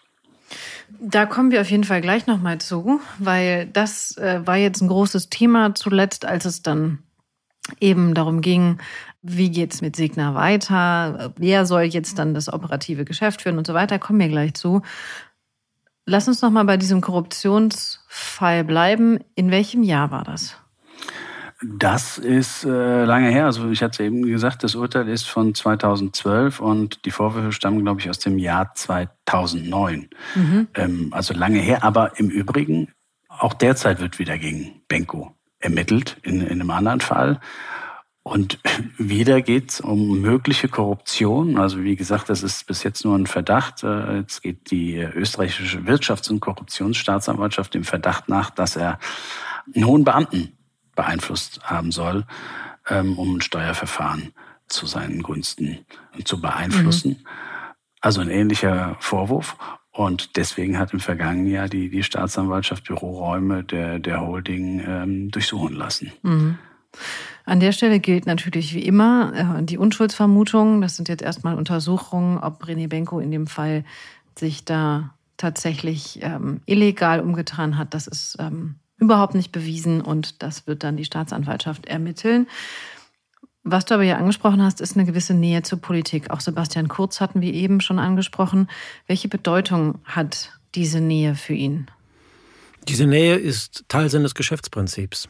Da kommen wir auf jeden Fall gleich nochmal zu, weil das äh, war jetzt ein großes Thema zuletzt, als es dann eben darum ging, wie geht's mit Signa weiter, wer soll jetzt dann das operative Geschäft führen und so weiter, kommen wir gleich zu. Lass uns nochmal bei diesem Korruptionsfall bleiben. In welchem Jahr war das? Das ist äh, lange her. Also ich hatte eben gesagt, das Urteil ist von 2012 und die Vorwürfe stammen, glaube ich, aus dem Jahr 2009. Mhm. Ähm, also lange her. Aber im Übrigen, auch derzeit wird wieder gegen Benko ermittelt, in, in einem anderen Fall. Und wieder geht es um mögliche Korruption. Also wie gesagt, das ist bis jetzt nur ein Verdacht. Äh, jetzt geht die österreichische Wirtschafts- und Korruptionsstaatsanwaltschaft dem Verdacht nach, dass er einen hohen Beamten beeinflusst haben soll, ähm, um ein Steuerverfahren zu seinen Gunsten zu beeinflussen. Mhm. Also ein ähnlicher Vorwurf. Und deswegen hat im vergangenen Jahr die, die Staatsanwaltschaft Büroräume der, der Holding ähm, durchsuchen lassen. Mhm. An der Stelle gilt natürlich wie immer äh, die Unschuldsvermutung. Das sind jetzt erstmal Untersuchungen, ob René Benko in dem Fall sich da tatsächlich ähm, illegal umgetan hat. Das ist ähm, überhaupt nicht bewiesen und das wird dann die Staatsanwaltschaft ermitteln. Was du aber hier angesprochen hast, ist eine gewisse Nähe zur Politik. Auch Sebastian Kurz hatten wir eben schon angesprochen. Welche Bedeutung hat diese Nähe für ihn? Diese Nähe ist Teil seines Geschäftsprinzips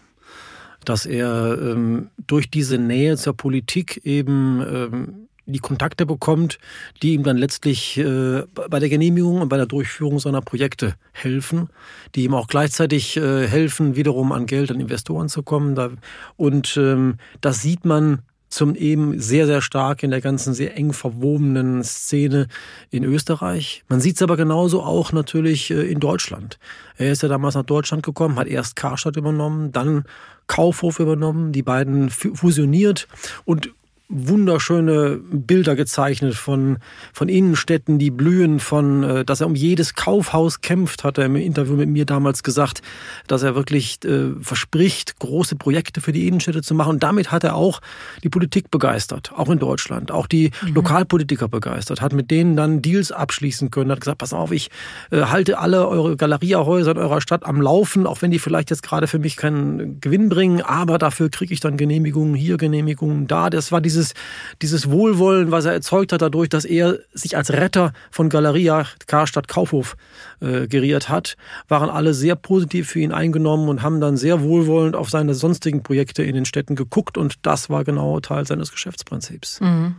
dass er ähm, durch diese Nähe zur Politik eben ähm, die Kontakte bekommt, die ihm dann letztlich äh, bei der Genehmigung und bei der Durchführung seiner Projekte helfen, die ihm auch gleichzeitig äh, helfen, wiederum an Geld, an Investoren zu kommen. Da, und ähm, das sieht man zum eben sehr, sehr stark in der ganzen sehr eng verwobenen Szene in Österreich. Man sieht es aber genauso auch natürlich äh, in Deutschland. Er ist ja damals nach Deutschland gekommen, hat erst Karstadt übernommen, dann Kaufhof übernommen, die beiden fusioniert und wunderschöne Bilder gezeichnet von, von Innenstädten, die blühen, von, äh, dass er um jedes Kaufhaus kämpft, hat er im Interview mit mir damals gesagt, dass er wirklich äh, verspricht, große Projekte für die Innenstädte zu machen. Und damit hat er auch die Politik begeistert, auch in Deutschland, auch die mhm. Lokalpolitiker begeistert, hat mit denen dann Deals abschließen können, hat gesagt, pass auf, ich äh, halte alle eure Galeriehäuser in eurer Stadt am Laufen, auch wenn die vielleicht jetzt gerade für mich keinen Gewinn bringen, aber dafür kriege ich dann Genehmigungen hier, Genehmigungen da. Das war diese dieses, dieses Wohlwollen, was er erzeugt hat dadurch, dass er sich als Retter von Galeria Karstadt Kaufhof äh, geriert hat, waren alle sehr positiv für ihn eingenommen und haben dann sehr wohlwollend auf seine sonstigen Projekte in den Städten geguckt und das war genau Teil seines Geschäftsprinzips. Mhm.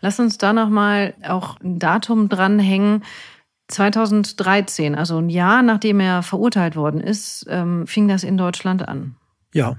Lass uns da nochmal auch ein Datum dranhängen. 2013, also ein Jahr nachdem er verurteilt worden ist, ähm, fing das in Deutschland an. Ja.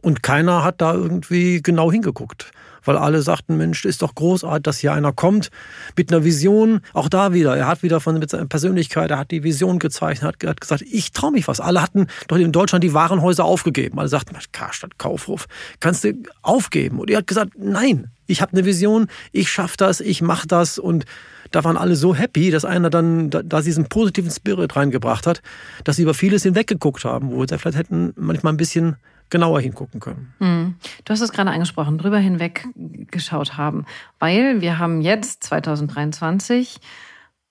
Und keiner hat da irgendwie genau hingeguckt. Weil alle sagten, Mensch, ist doch großartig, dass hier einer kommt mit einer Vision. Auch da wieder. Er hat wieder von mit seiner Persönlichkeit, er hat die Vision gezeichnet, hat, hat gesagt, ich traue mich was. Alle hatten doch in Deutschland die Warenhäuser aufgegeben. Alle sagten, Karstadt, Kaufhof, kannst du aufgeben? Und er hat gesagt, nein, ich habe eine Vision, ich schaffe das, ich mache das und da waren alle so happy, dass einer dann da, da diesen positiven Spirit reingebracht hat, dass sie über vieles hinweggeguckt haben, wo sie vielleicht hätten manchmal ein bisschen genauer hingucken können. Mhm. Du hast es gerade angesprochen, drüber hinweg geschaut haben, weil wir haben jetzt 2023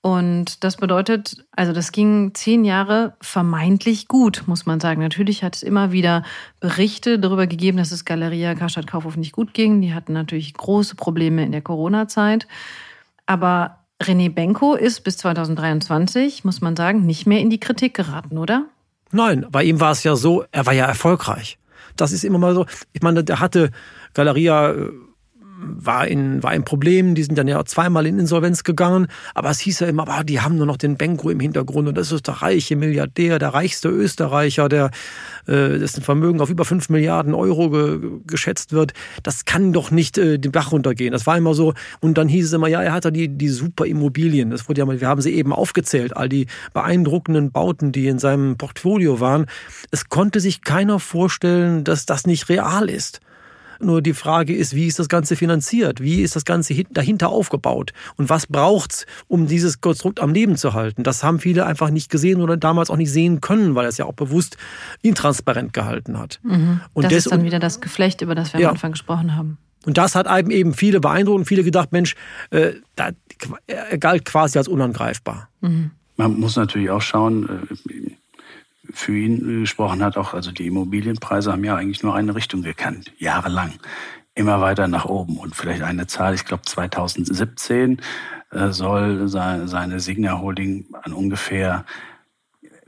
und das bedeutet, also das ging zehn Jahre vermeintlich gut, muss man sagen. Natürlich hat es immer wieder Berichte darüber gegeben, dass es Galeria Karstadt Kaufhof nicht gut ging. Die hatten natürlich große Probleme in der Corona-Zeit. Aber René Benko ist bis 2023, muss man sagen, nicht mehr in die Kritik geraten, oder? Nein, bei ihm war es ja so, er war ja erfolgreich. Das ist immer mal so. Ich meine, der hatte Galeria äh, war in, war ein Problem. Die sind dann ja zweimal in Insolvenz gegangen. Aber es hieß ja immer, ah, die haben nur noch den Benko im Hintergrund. Und das ist der reiche Milliardär, der reichste Österreicher, der äh, dessen Vermögen auf über 5 Milliarden Euro ge, geschätzt wird. Das kann doch nicht äh, den Bach runtergehen. Das war immer so. Und dann hieß es immer, ja, er hat da die, die super Immobilien. Das wurde ja mal, wir haben sie eben aufgezählt, all die beeindruckenden Bauten, die in seinem Portfolio waren. Es konnte sich keiner vorstellen, dass das nicht real ist. Nur die Frage ist, wie ist das Ganze finanziert? Wie ist das Ganze dahinter aufgebaut? Und was braucht's, um dieses Konstrukt am Leben zu halten? Das haben viele einfach nicht gesehen oder damals auch nicht sehen können, weil er es ja auch bewusst intransparent gehalten hat. Mhm. Und das ist dann wieder das Geflecht, über das wir ja. am Anfang gesprochen haben. Und das hat eben, eben viele beeindruckt und viele gedacht, Mensch, äh, da, er galt quasi als unangreifbar. Mhm. Man muss natürlich auch schauen, äh, für ihn gesprochen hat, auch also die Immobilienpreise haben ja eigentlich nur eine Richtung gekannt, jahrelang. Immer weiter nach oben. Und vielleicht eine Zahl, ich glaube 2017 äh, soll seine Signa Holding an ungefähr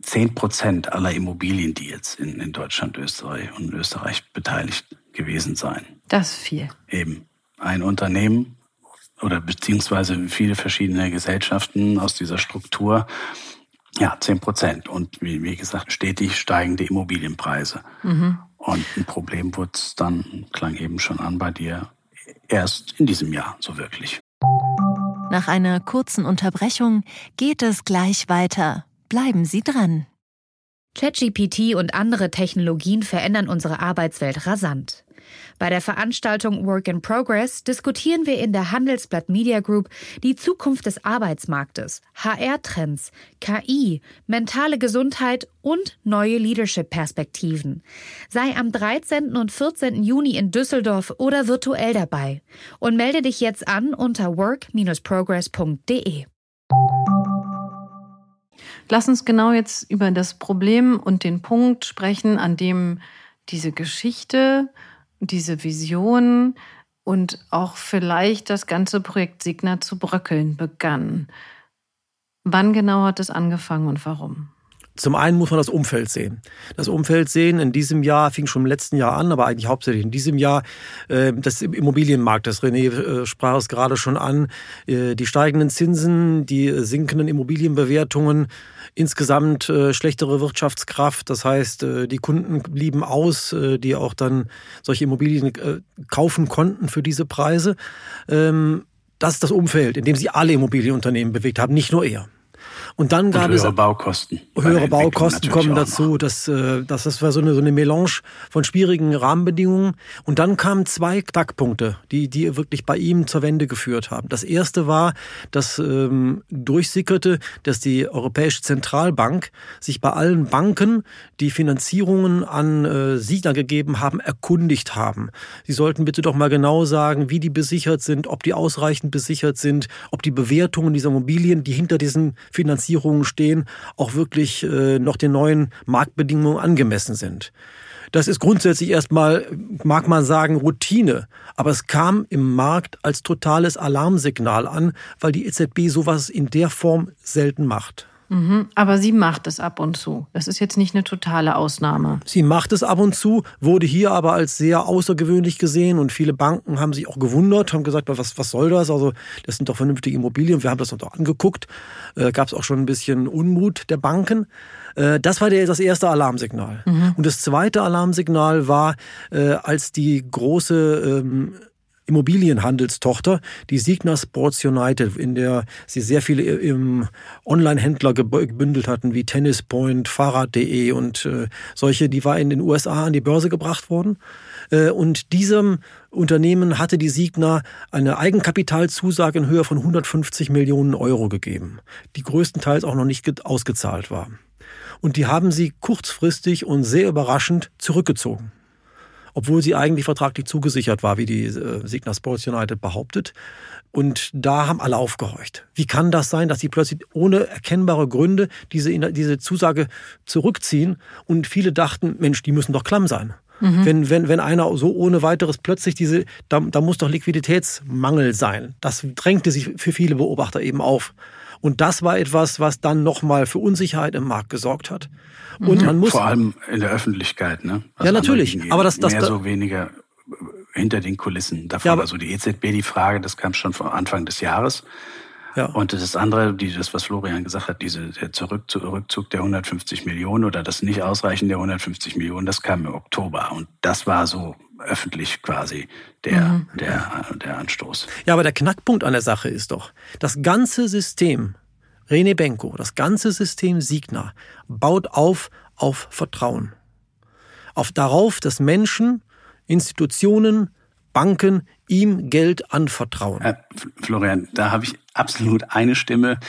10 Prozent aller Immobilien, die jetzt in, in Deutschland, Österreich und Österreich beteiligt gewesen sein. Das ist viel. Eben. Ein Unternehmen oder beziehungsweise viele verschiedene Gesellschaften aus dieser Struktur ja, 10 Prozent. Und wie, wie, gesagt, stetig steigende Immobilienpreise. Mhm. Und ein Problem wurde es dann, klang eben schon an bei dir, erst in diesem Jahr so wirklich. Nach einer kurzen Unterbrechung geht es gleich weiter. Bleiben Sie dran. ChatGPT und andere Technologien verändern unsere Arbeitswelt rasant. Bei der Veranstaltung Work in Progress diskutieren wir in der Handelsblatt Media Group die Zukunft des Arbeitsmarktes, HR-Trends, KI, mentale Gesundheit und neue Leadership-Perspektiven. Sei am 13. und 14. Juni in Düsseldorf oder virtuell dabei und melde dich jetzt an unter work-progress.de. Lass uns genau jetzt über das Problem und den Punkt sprechen, an dem diese Geschichte diese Vision und auch vielleicht das ganze Projekt Signa zu bröckeln begann. Wann genau hat es angefangen und warum? Zum einen muss man das Umfeld sehen. Das Umfeld sehen in diesem Jahr, fing schon im letzten Jahr an, aber eigentlich hauptsächlich in diesem Jahr, äh, das Immobilienmarkt, das René äh, sprach es gerade schon an, äh, die steigenden Zinsen, die sinkenden Immobilienbewertungen, insgesamt schlechtere Wirtschaftskraft. Das heißt, die Kunden blieben aus, die auch dann solche Immobilien kaufen konnten für diese Preise. Ähm, das ist das Umfeld, in dem sich alle Immobilienunternehmen bewegt haben, nicht nur er. Und dann gab und höhere es Baukosten. Höhere Baukosten kommen dazu. Das, äh, das, das war so eine, so eine Melange von schwierigen Rahmenbedingungen. Und dann kamen zwei Knackpunkte, die, die wirklich bei ihm zur Wende geführt haben. Das erste war, dass ähm, durchsickerte, dass die Europäische Zentralbank sich bei allen Banken, die Finanzierungen an äh, Siegner gegeben haben, erkundigt haben. Sie sollten bitte doch mal genau sagen, wie die besichert sind, ob die ausreichend besichert sind, ob die Bewertungen dieser Immobilien, die hinter diesen Finanzierungen Finanzierungen stehen, auch wirklich äh, noch den neuen Marktbedingungen angemessen sind. Das ist grundsätzlich erstmal, mag man sagen, Routine. Aber es kam im Markt als totales Alarmsignal an, weil die EZB sowas in der Form selten macht. Mhm, aber sie macht es ab und zu. Das ist jetzt nicht eine totale Ausnahme. Sie macht es ab und zu, wurde hier aber als sehr außergewöhnlich gesehen und viele Banken haben sich auch gewundert, haben gesagt, was, was soll das? Also das sind doch vernünftige Immobilien. Wir haben das doch angeguckt. Äh, Gab es auch schon ein bisschen Unmut der Banken. Äh, das war der, das erste Alarmsignal. Mhm. Und das zweite Alarmsignal war, äh, als die große ähm, Immobilienhandelstochter, die Signa Sports United, in der sie sehr viele im Online-Händler gebündelt hatten, wie Tennis Point, Fahrrad.de und äh, solche, die war in den USA an die Börse gebracht worden. Äh, und diesem Unternehmen hatte die Signa eine Eigenkapitalzusage in Höhe von 150 Millionen Euro gegeben, die größtenteils auch noch nicht ausgezahlt war. Und die haben sie kurzfristig und sehr überraschend zurückgezogen obwohl sie eigentlich vertraglich zugesichert war, wie die äh, Signa Sports United behauptet. Und da haben alle aufgehorcht. Wie kann das sein, dass sie plötzlich ohne erkennbare Gründe diese, diese Zusage zurückziehen? Und viele dachten, Mensch, die müssen doch klamm sein. Mhm. Wenn, wenn, wenn einer so ohne weiteres plötzlich diese, da, da muss doch Liquiditätsmangel sein. Das drängte sich für viele Beobachter eben auf. Und das war etwas, was dann nochmal für Unsicherheit im Markt gesorgt hat. Und mhm. man muss vor allem in der Öffentlichkeit, ne? Also ja, natürlich. Aber das, das mehr so weniger hinter den Kulissen davon. Ja, also die EZB, die Frage, das kam schon von Anfang des Jahres. Ja. Und das andere, das, was Florian gesagt hat, diese, der Zurück, Rückzug der 150 Millionen oder das Nicht-Ausreichen der 150 Millionen, das kam im Oktober. Und das war so öffentlich quasi der, mhm. der, der Anstoß. Ja, aber der Knackpunkt an der Sache ist doch, das ganze System Rene Benko, das ganze System Signa, baut auf auf Vertrauen. Auf darauf, dass Menschen, Institutionen, Banken ihm Geld anvertrauen. Äh, Florian, da habe ich absolut eine Stimme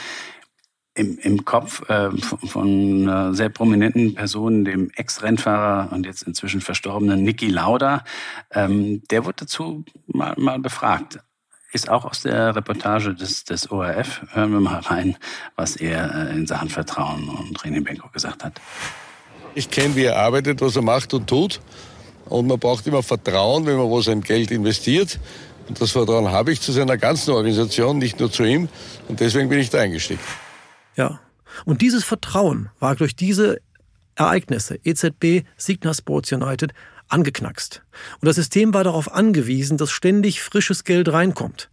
im, im Kopf äh, von, von einer sehr prominenten Person, dem Ex-Rennfahrer und jetzt inzwischen verstorbenen Niki Lauda. Ähm, der wurde dazu mal, mal befragt ist auch aus der Reportage des, des ORF. Hören wir mal rein, was er äh, in Sachen Vertrauen und René Benko gesagt hat. Ich kenne, wie er arbeitet, was er macht und tut. Und man braucht immer Vertrauen, wenn man wo sein Geld investiert. Und das Vertrauen habe ich zu seiner ganzen Organisation, nicht nur zu ihm. Und deswegen bin ich da eingestiegen. Ja. Und dieses Vertrauen war durch diese Ereignisse, EZB, Signa Sports United, angeknackst. Und das System war darauf angewiesen, dass ständig frisches Geld reinkommt,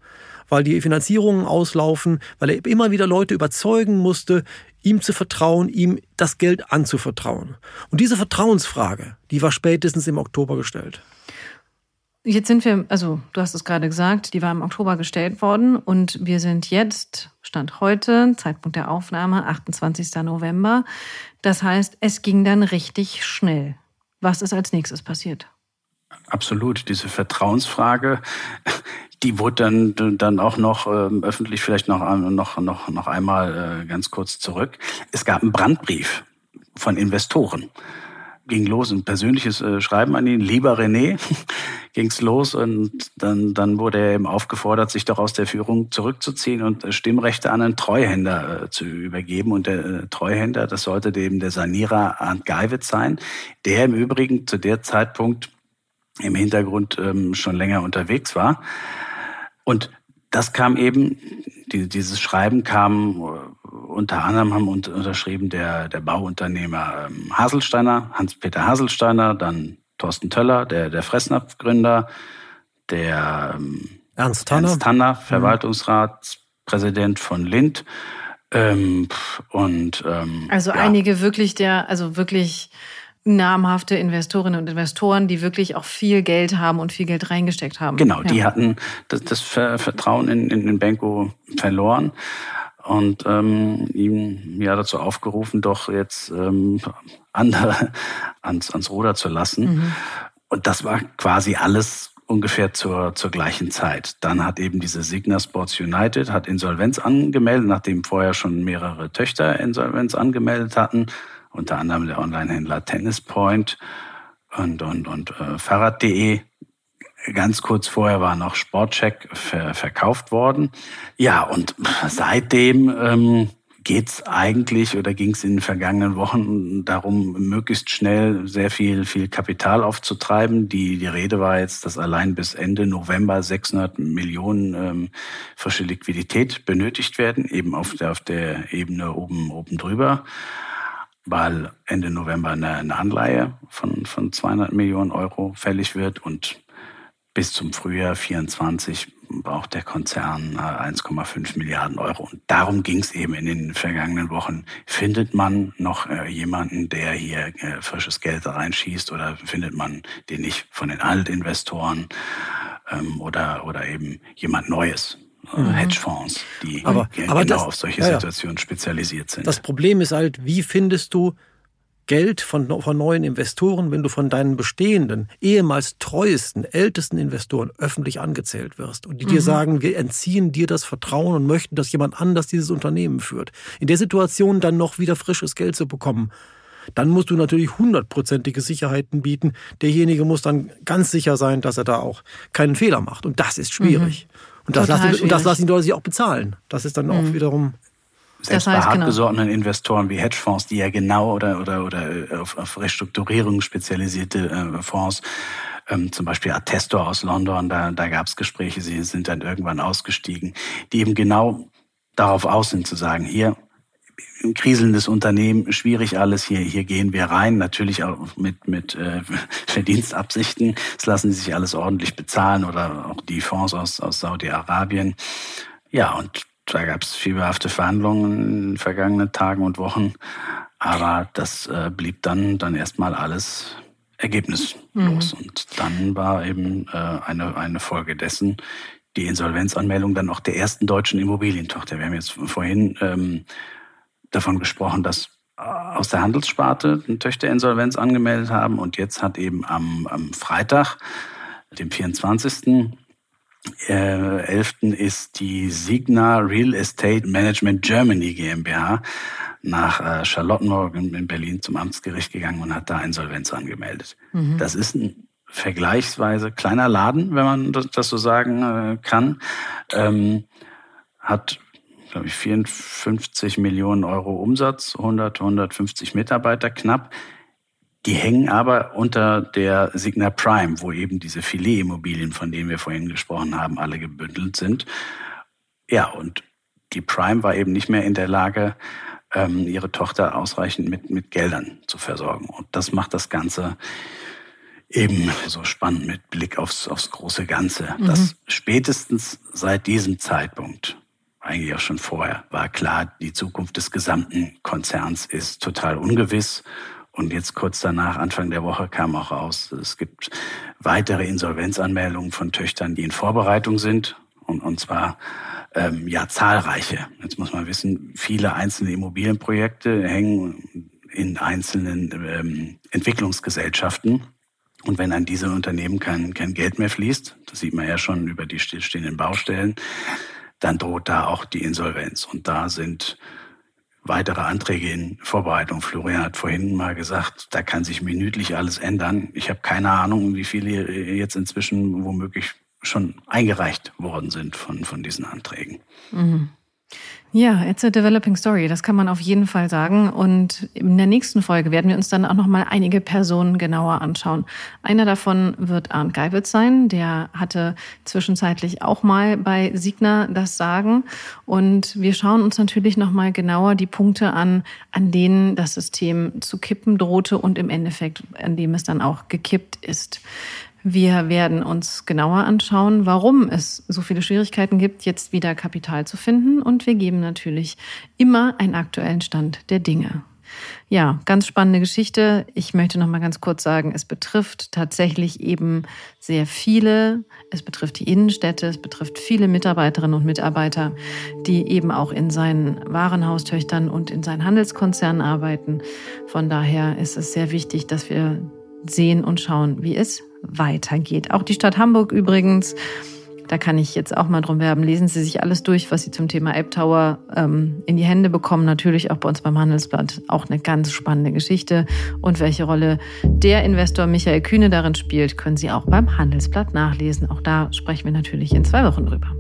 weil die Finanzierungen auslaufen, weil er immer wieder Leute überzeugen musste, ihm zu vertrauen, ihm das Geld anzuvertrauen. Und diese Vertrauensfrage, die war spätestens im Oktober gestellt. Jetzt sind wir, also du hast es gerade gesagt, die war im Oktober gestellt worden und wir sind jetzt, Stand heute, Zeitpunkt der Aufnahme, 28. November. Das heißt, es ging dann richtig schnell. Was ist als nächstes passiert? Absolut. Diese Vertrauensfrage, die wurde dann, dann auch noch äh, öffentlich vielleicht noch, noch, noch, noch einmal äh, ganz kurz zurück. Es gab einen Brandbrief von Investoren ging los, ein persönliches äh, Schreiben an ihn, lieber René, ging's los und dann, dann wurde er eben aufgefordert, sich doch aus der Führung zurückzuziehen und äh, Stimmrechte an einen Treuhänder äh, zu übergeben. Und der äh, Treuhänder, das sollte eben der Sanierer Arndt Geiwitz sein, der im Übrigen zu der Zeitpunkt im Hintergrund ähm, schon länger unterwegs war. Und das kam eben, die, dieses Schreiben kam äh, unter anderem haben unterschrieben der, der Bauunternehmer ähm, Haselsteiner, Hans-Peter Haselsteiner, dann Thorsten Töller, der, der Fressnapf-Gründer, der ähm, Ernst Tanner, Ernst Tanner mhm. Verwaltungsratspräsident von Lind. Ähm, und ähm, also ja. einige wirklich der, also wirklich namhafte Investorinnen und Investoren, die wirklich auch viel Geld haben und viel Geld reingesteckt haben. Genau, ja. die hatten das, das Vertrauen in, in den Benko verloren und ähm, ihm ja dazu aufgerufen, doch jetzt ähm, andere ans, ans Ruder zu lassen. Mhm. Und das war quasi alles ungefähr zur, zur gleichen Zeit. Dann hat eben diese Signa Sports United hat Insolvenz angemeldet, nachdem vorher schon mehrere Töchter Insolvenz angemeldet hatten, unter anderem der Onlinehändler Tennis Point und, und, und äh, Fahrrad.de Ganz kurz vorher war noch Sportcheck ver verkauft worden. Ja, und seitdem ähm, geht es eigentlich oder ging es in den vergangenen Wochen darum, möglichst schnell sehr viel, viel Kapital aufzutreiben. Die, die Rede war jetzt, dass allein bis Ende November 600 Millionen ähm, frische Liquidität benötigt werden, eben auf der, auf der Ebene oben, oben drüber weil Ende November eine, eine Anleihe von, von 200 Millionen Euro fällig wird und bis zum Frühjahr 24 braucht der Konzern 1,5 äh, Milliarden Euro. Und darum ging es eben in den vergangenen Wochen. Findet man noch äh, jemanden, der hier äh, frisches Geld reinschießt oder findet man den nicht von den Altinvestoren ähm, oder, oder eben jemand Neues? Mhm. Hedgefonds, die aber, aber genau das, auf solche ja, Situationen spezialisiert sind. Das Problem ist halt, wie findest du Geld von, von neuen Investoren, wenn du von deinen bestehenden, ehemals treuesten, ältesten Investoren öffentlich angezählt wirst und die mhm. dir sagen, wir entziehen dir das Vertrauen und möchten, dass jemand anders dieses Unternehmen führt. In der Situation dann noch wieder frisches Geld zu bekommen, dann musst du natürlich hundertprozentige Sicherheiten bieten. Derjenige muss dann ganz sicher sein, dass er da auch keinen Fehler macht. Und das ist schwierig. Mhm. Und das, lassen, und das lassen die Leute sich auch bezahlen. Das ist dann mhm. auch wiederum selbst das heißt, bei hartgesottenen genau. Investoren wie Hedgefonds, die ja genau oder, oder, oder äh, auf, auf Restrukturierung spezialisierte äh, Fonds, ähm, zum Beispiel Attestor aus London, da, da gab es Gespräche, sie sind dann irgendwann ausgestiegen, die eben genau darauf aus sind zu sagen, hier, ein kriselndes Unternehmen, schwierig alles, hier, hier gehen wir rein, natürlich auch mit, mit äh, Verdienstabsichten, das lassen sie sich alles ordentlich bezahlen oder auch die Fonds aus, aus Saudi-Arabien. Ja, und da gab es fieberhafte Verhandlungen in den vergangenen Tagen und Wochen. Aber das äh, blieb dann, dann erstmal alles ergebnislos. Mhm. Und dann war eben äh, eine, eine Folge dessen die Insolvenzanmeldung dann auch der ersten deutschen Immobilientochter. Wir haben jetzt vorhin ähm, davon gesprochen, dass äh, aus der Handelssparte Töchter Insolvenz angemeldet haben. Und jetzt hat eben am, am Freitag, dem 24. 11. Äh, ist die Signa Real Estate Management Germany GmbH nach äh, Charlottenburg in Berlin zum Amtsgericht gegangen und hat da Insolvenz angemeldet. Mhm. Das ist ein vergleichsweise kleiner Laden, wenn man das, so sagen äh, kann. Ähm, hat, glaube ich, 54 Millionen Euro Umsatz, 100, 150 Mitarbeiter knapp. Die hängen aber unter der Signa Prime, wo eben diese Filet-Immobilien, von denen wir vorhin gesprochen haben, alle gebündelt sind. Ja, und die Prime war eben nicht mehr in der Lage, ähm, ihre Tochter ausreichend mit, mit Geldern zu versorgen. Und das macht das Ganze eben so spannend mit Blick aufs, aufs große Ganze. Mhm. Dass spätestens seit diesem Zeitpunkt, eigentlich auch schon vorher, war klar, die Zukunft des gesamten Konzerns ist total ungewiss. Und jetzt kurz danach, Anfang der Woche, kam auch raus, es gibt weitere Insolvenzanmeldungen von Töchtern, die in Vorbereitung sind. Und, und zwar ähm, ja zahlreiche. Jetzt muss man wissen, viele einzelne Immobilienprojekte hängen in einzelnen ähm, Entwicklungsgesellschaften. Und wenn an diese Unternehmen kein, kein Geld mehr fließt, das sieht man ja schon über die stillstehenden Baustellen, dann droht da auch die Insolvenz. Und da sind weitere Anträge in Vorbereitung. Florian hat vorhin mal gesagt, da kann sich minütlich alles ändern. Ich habe keine Ahnung, wie viele jetzt inzwischen womöglich schon eingereicht worden sind von, von diesen Anträgen. Mhm. Ja, it's a developing story, das kann man auf jeden Fall sagen. Und in der nächsten Folge werden wir uns dann auch noch mal einige Personen genauer anschauen. Einer davon wird Arndt Geibitz sein, der hatte zwischenzeitlich auch mal bei Signa das Sagen. Und wir schauen uns natürlich noch mal genauer die Punkte an, an denen das System zu kippen drohte und im Endeffekt, an dem es dann auch gekippt ist. Wir werden uns genauer anschauen, warum es so viele Schwierigkeiten gibt, jetzt wieder Kapital zu finden. Und wir geben natürlich immer einen aktuellen Stand der Dinge. Ja, ganz spannende Geschichte. Ich möchte noch mal ganz kurz sagen, es betrifft tatsächlich eben sehr viele. Es betrifft die Innenstädte, es betrifft viele Mitarbeiterinnen und Mitarbeiter, die eben auch in seinen Warenhaustöchtern und in seinen Handelskonzernen arbeiten. Von daher ist es sehr wichtig, dass wir sehen und schauen, wie es weitergeht. Auch die Stadt Hamburg übrigens. Da kann ich jetzt auch mal drum werben. Lesen Sie sich alles durch, was Sie zum Thema App Tower ähm, in die Hände bekommen. Natürlich auch bei uns beim Handelsblatt auch eine ganz spannende Geschichte. Und welche Rolle der Investor Michael Kühne darin spielt, können Sie auch beim Handelsblatt nachlesen. Auch da sprechen wir natürlich in zwei Wochen drüber.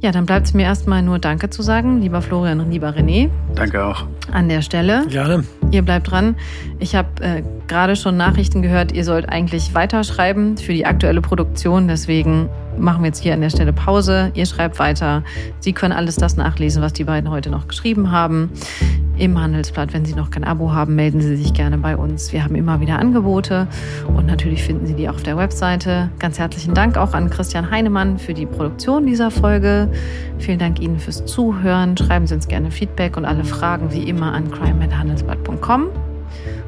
Ja, dann bleibt es mir erstmal nur Danke zu sagen, lieber Florian und lieber René. Danke auch. An der Stelle. Gerne. Ihr bleibt dran. Ich habe äh, gerade schon Nachrichten gehört, ihr sollt eigentlich weiterschreiben für die aktuelle Produktion. Deswegen machen wir jetzt hier an der Stelle Pause. Ihr schreibt weiter. Sie können alles das nachlesen, was die beiden heute noch geschrieben haben. Im Handelsblatt, wenn Sie noch kein Abo haben, melden Sie sich gerne bei uns. Wir haben immer wieder Angebote und natürlich finden Sie die auch auf der Webseite. Ganz herzlichen Dank auch an Christian Heinemann für die Produktion dieser Folge. Vielen Dank Ihnen fürs Zuhören. Schreiben Sie uns gerne Feedback und alle Fragen wie immer an crime.handelsblatt.com.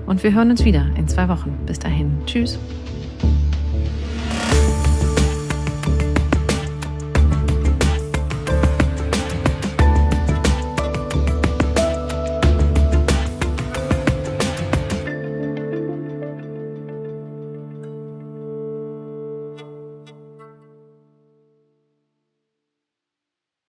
Und wir hören uns wieder in zwei Wochen. Bis dahin. Tschüss.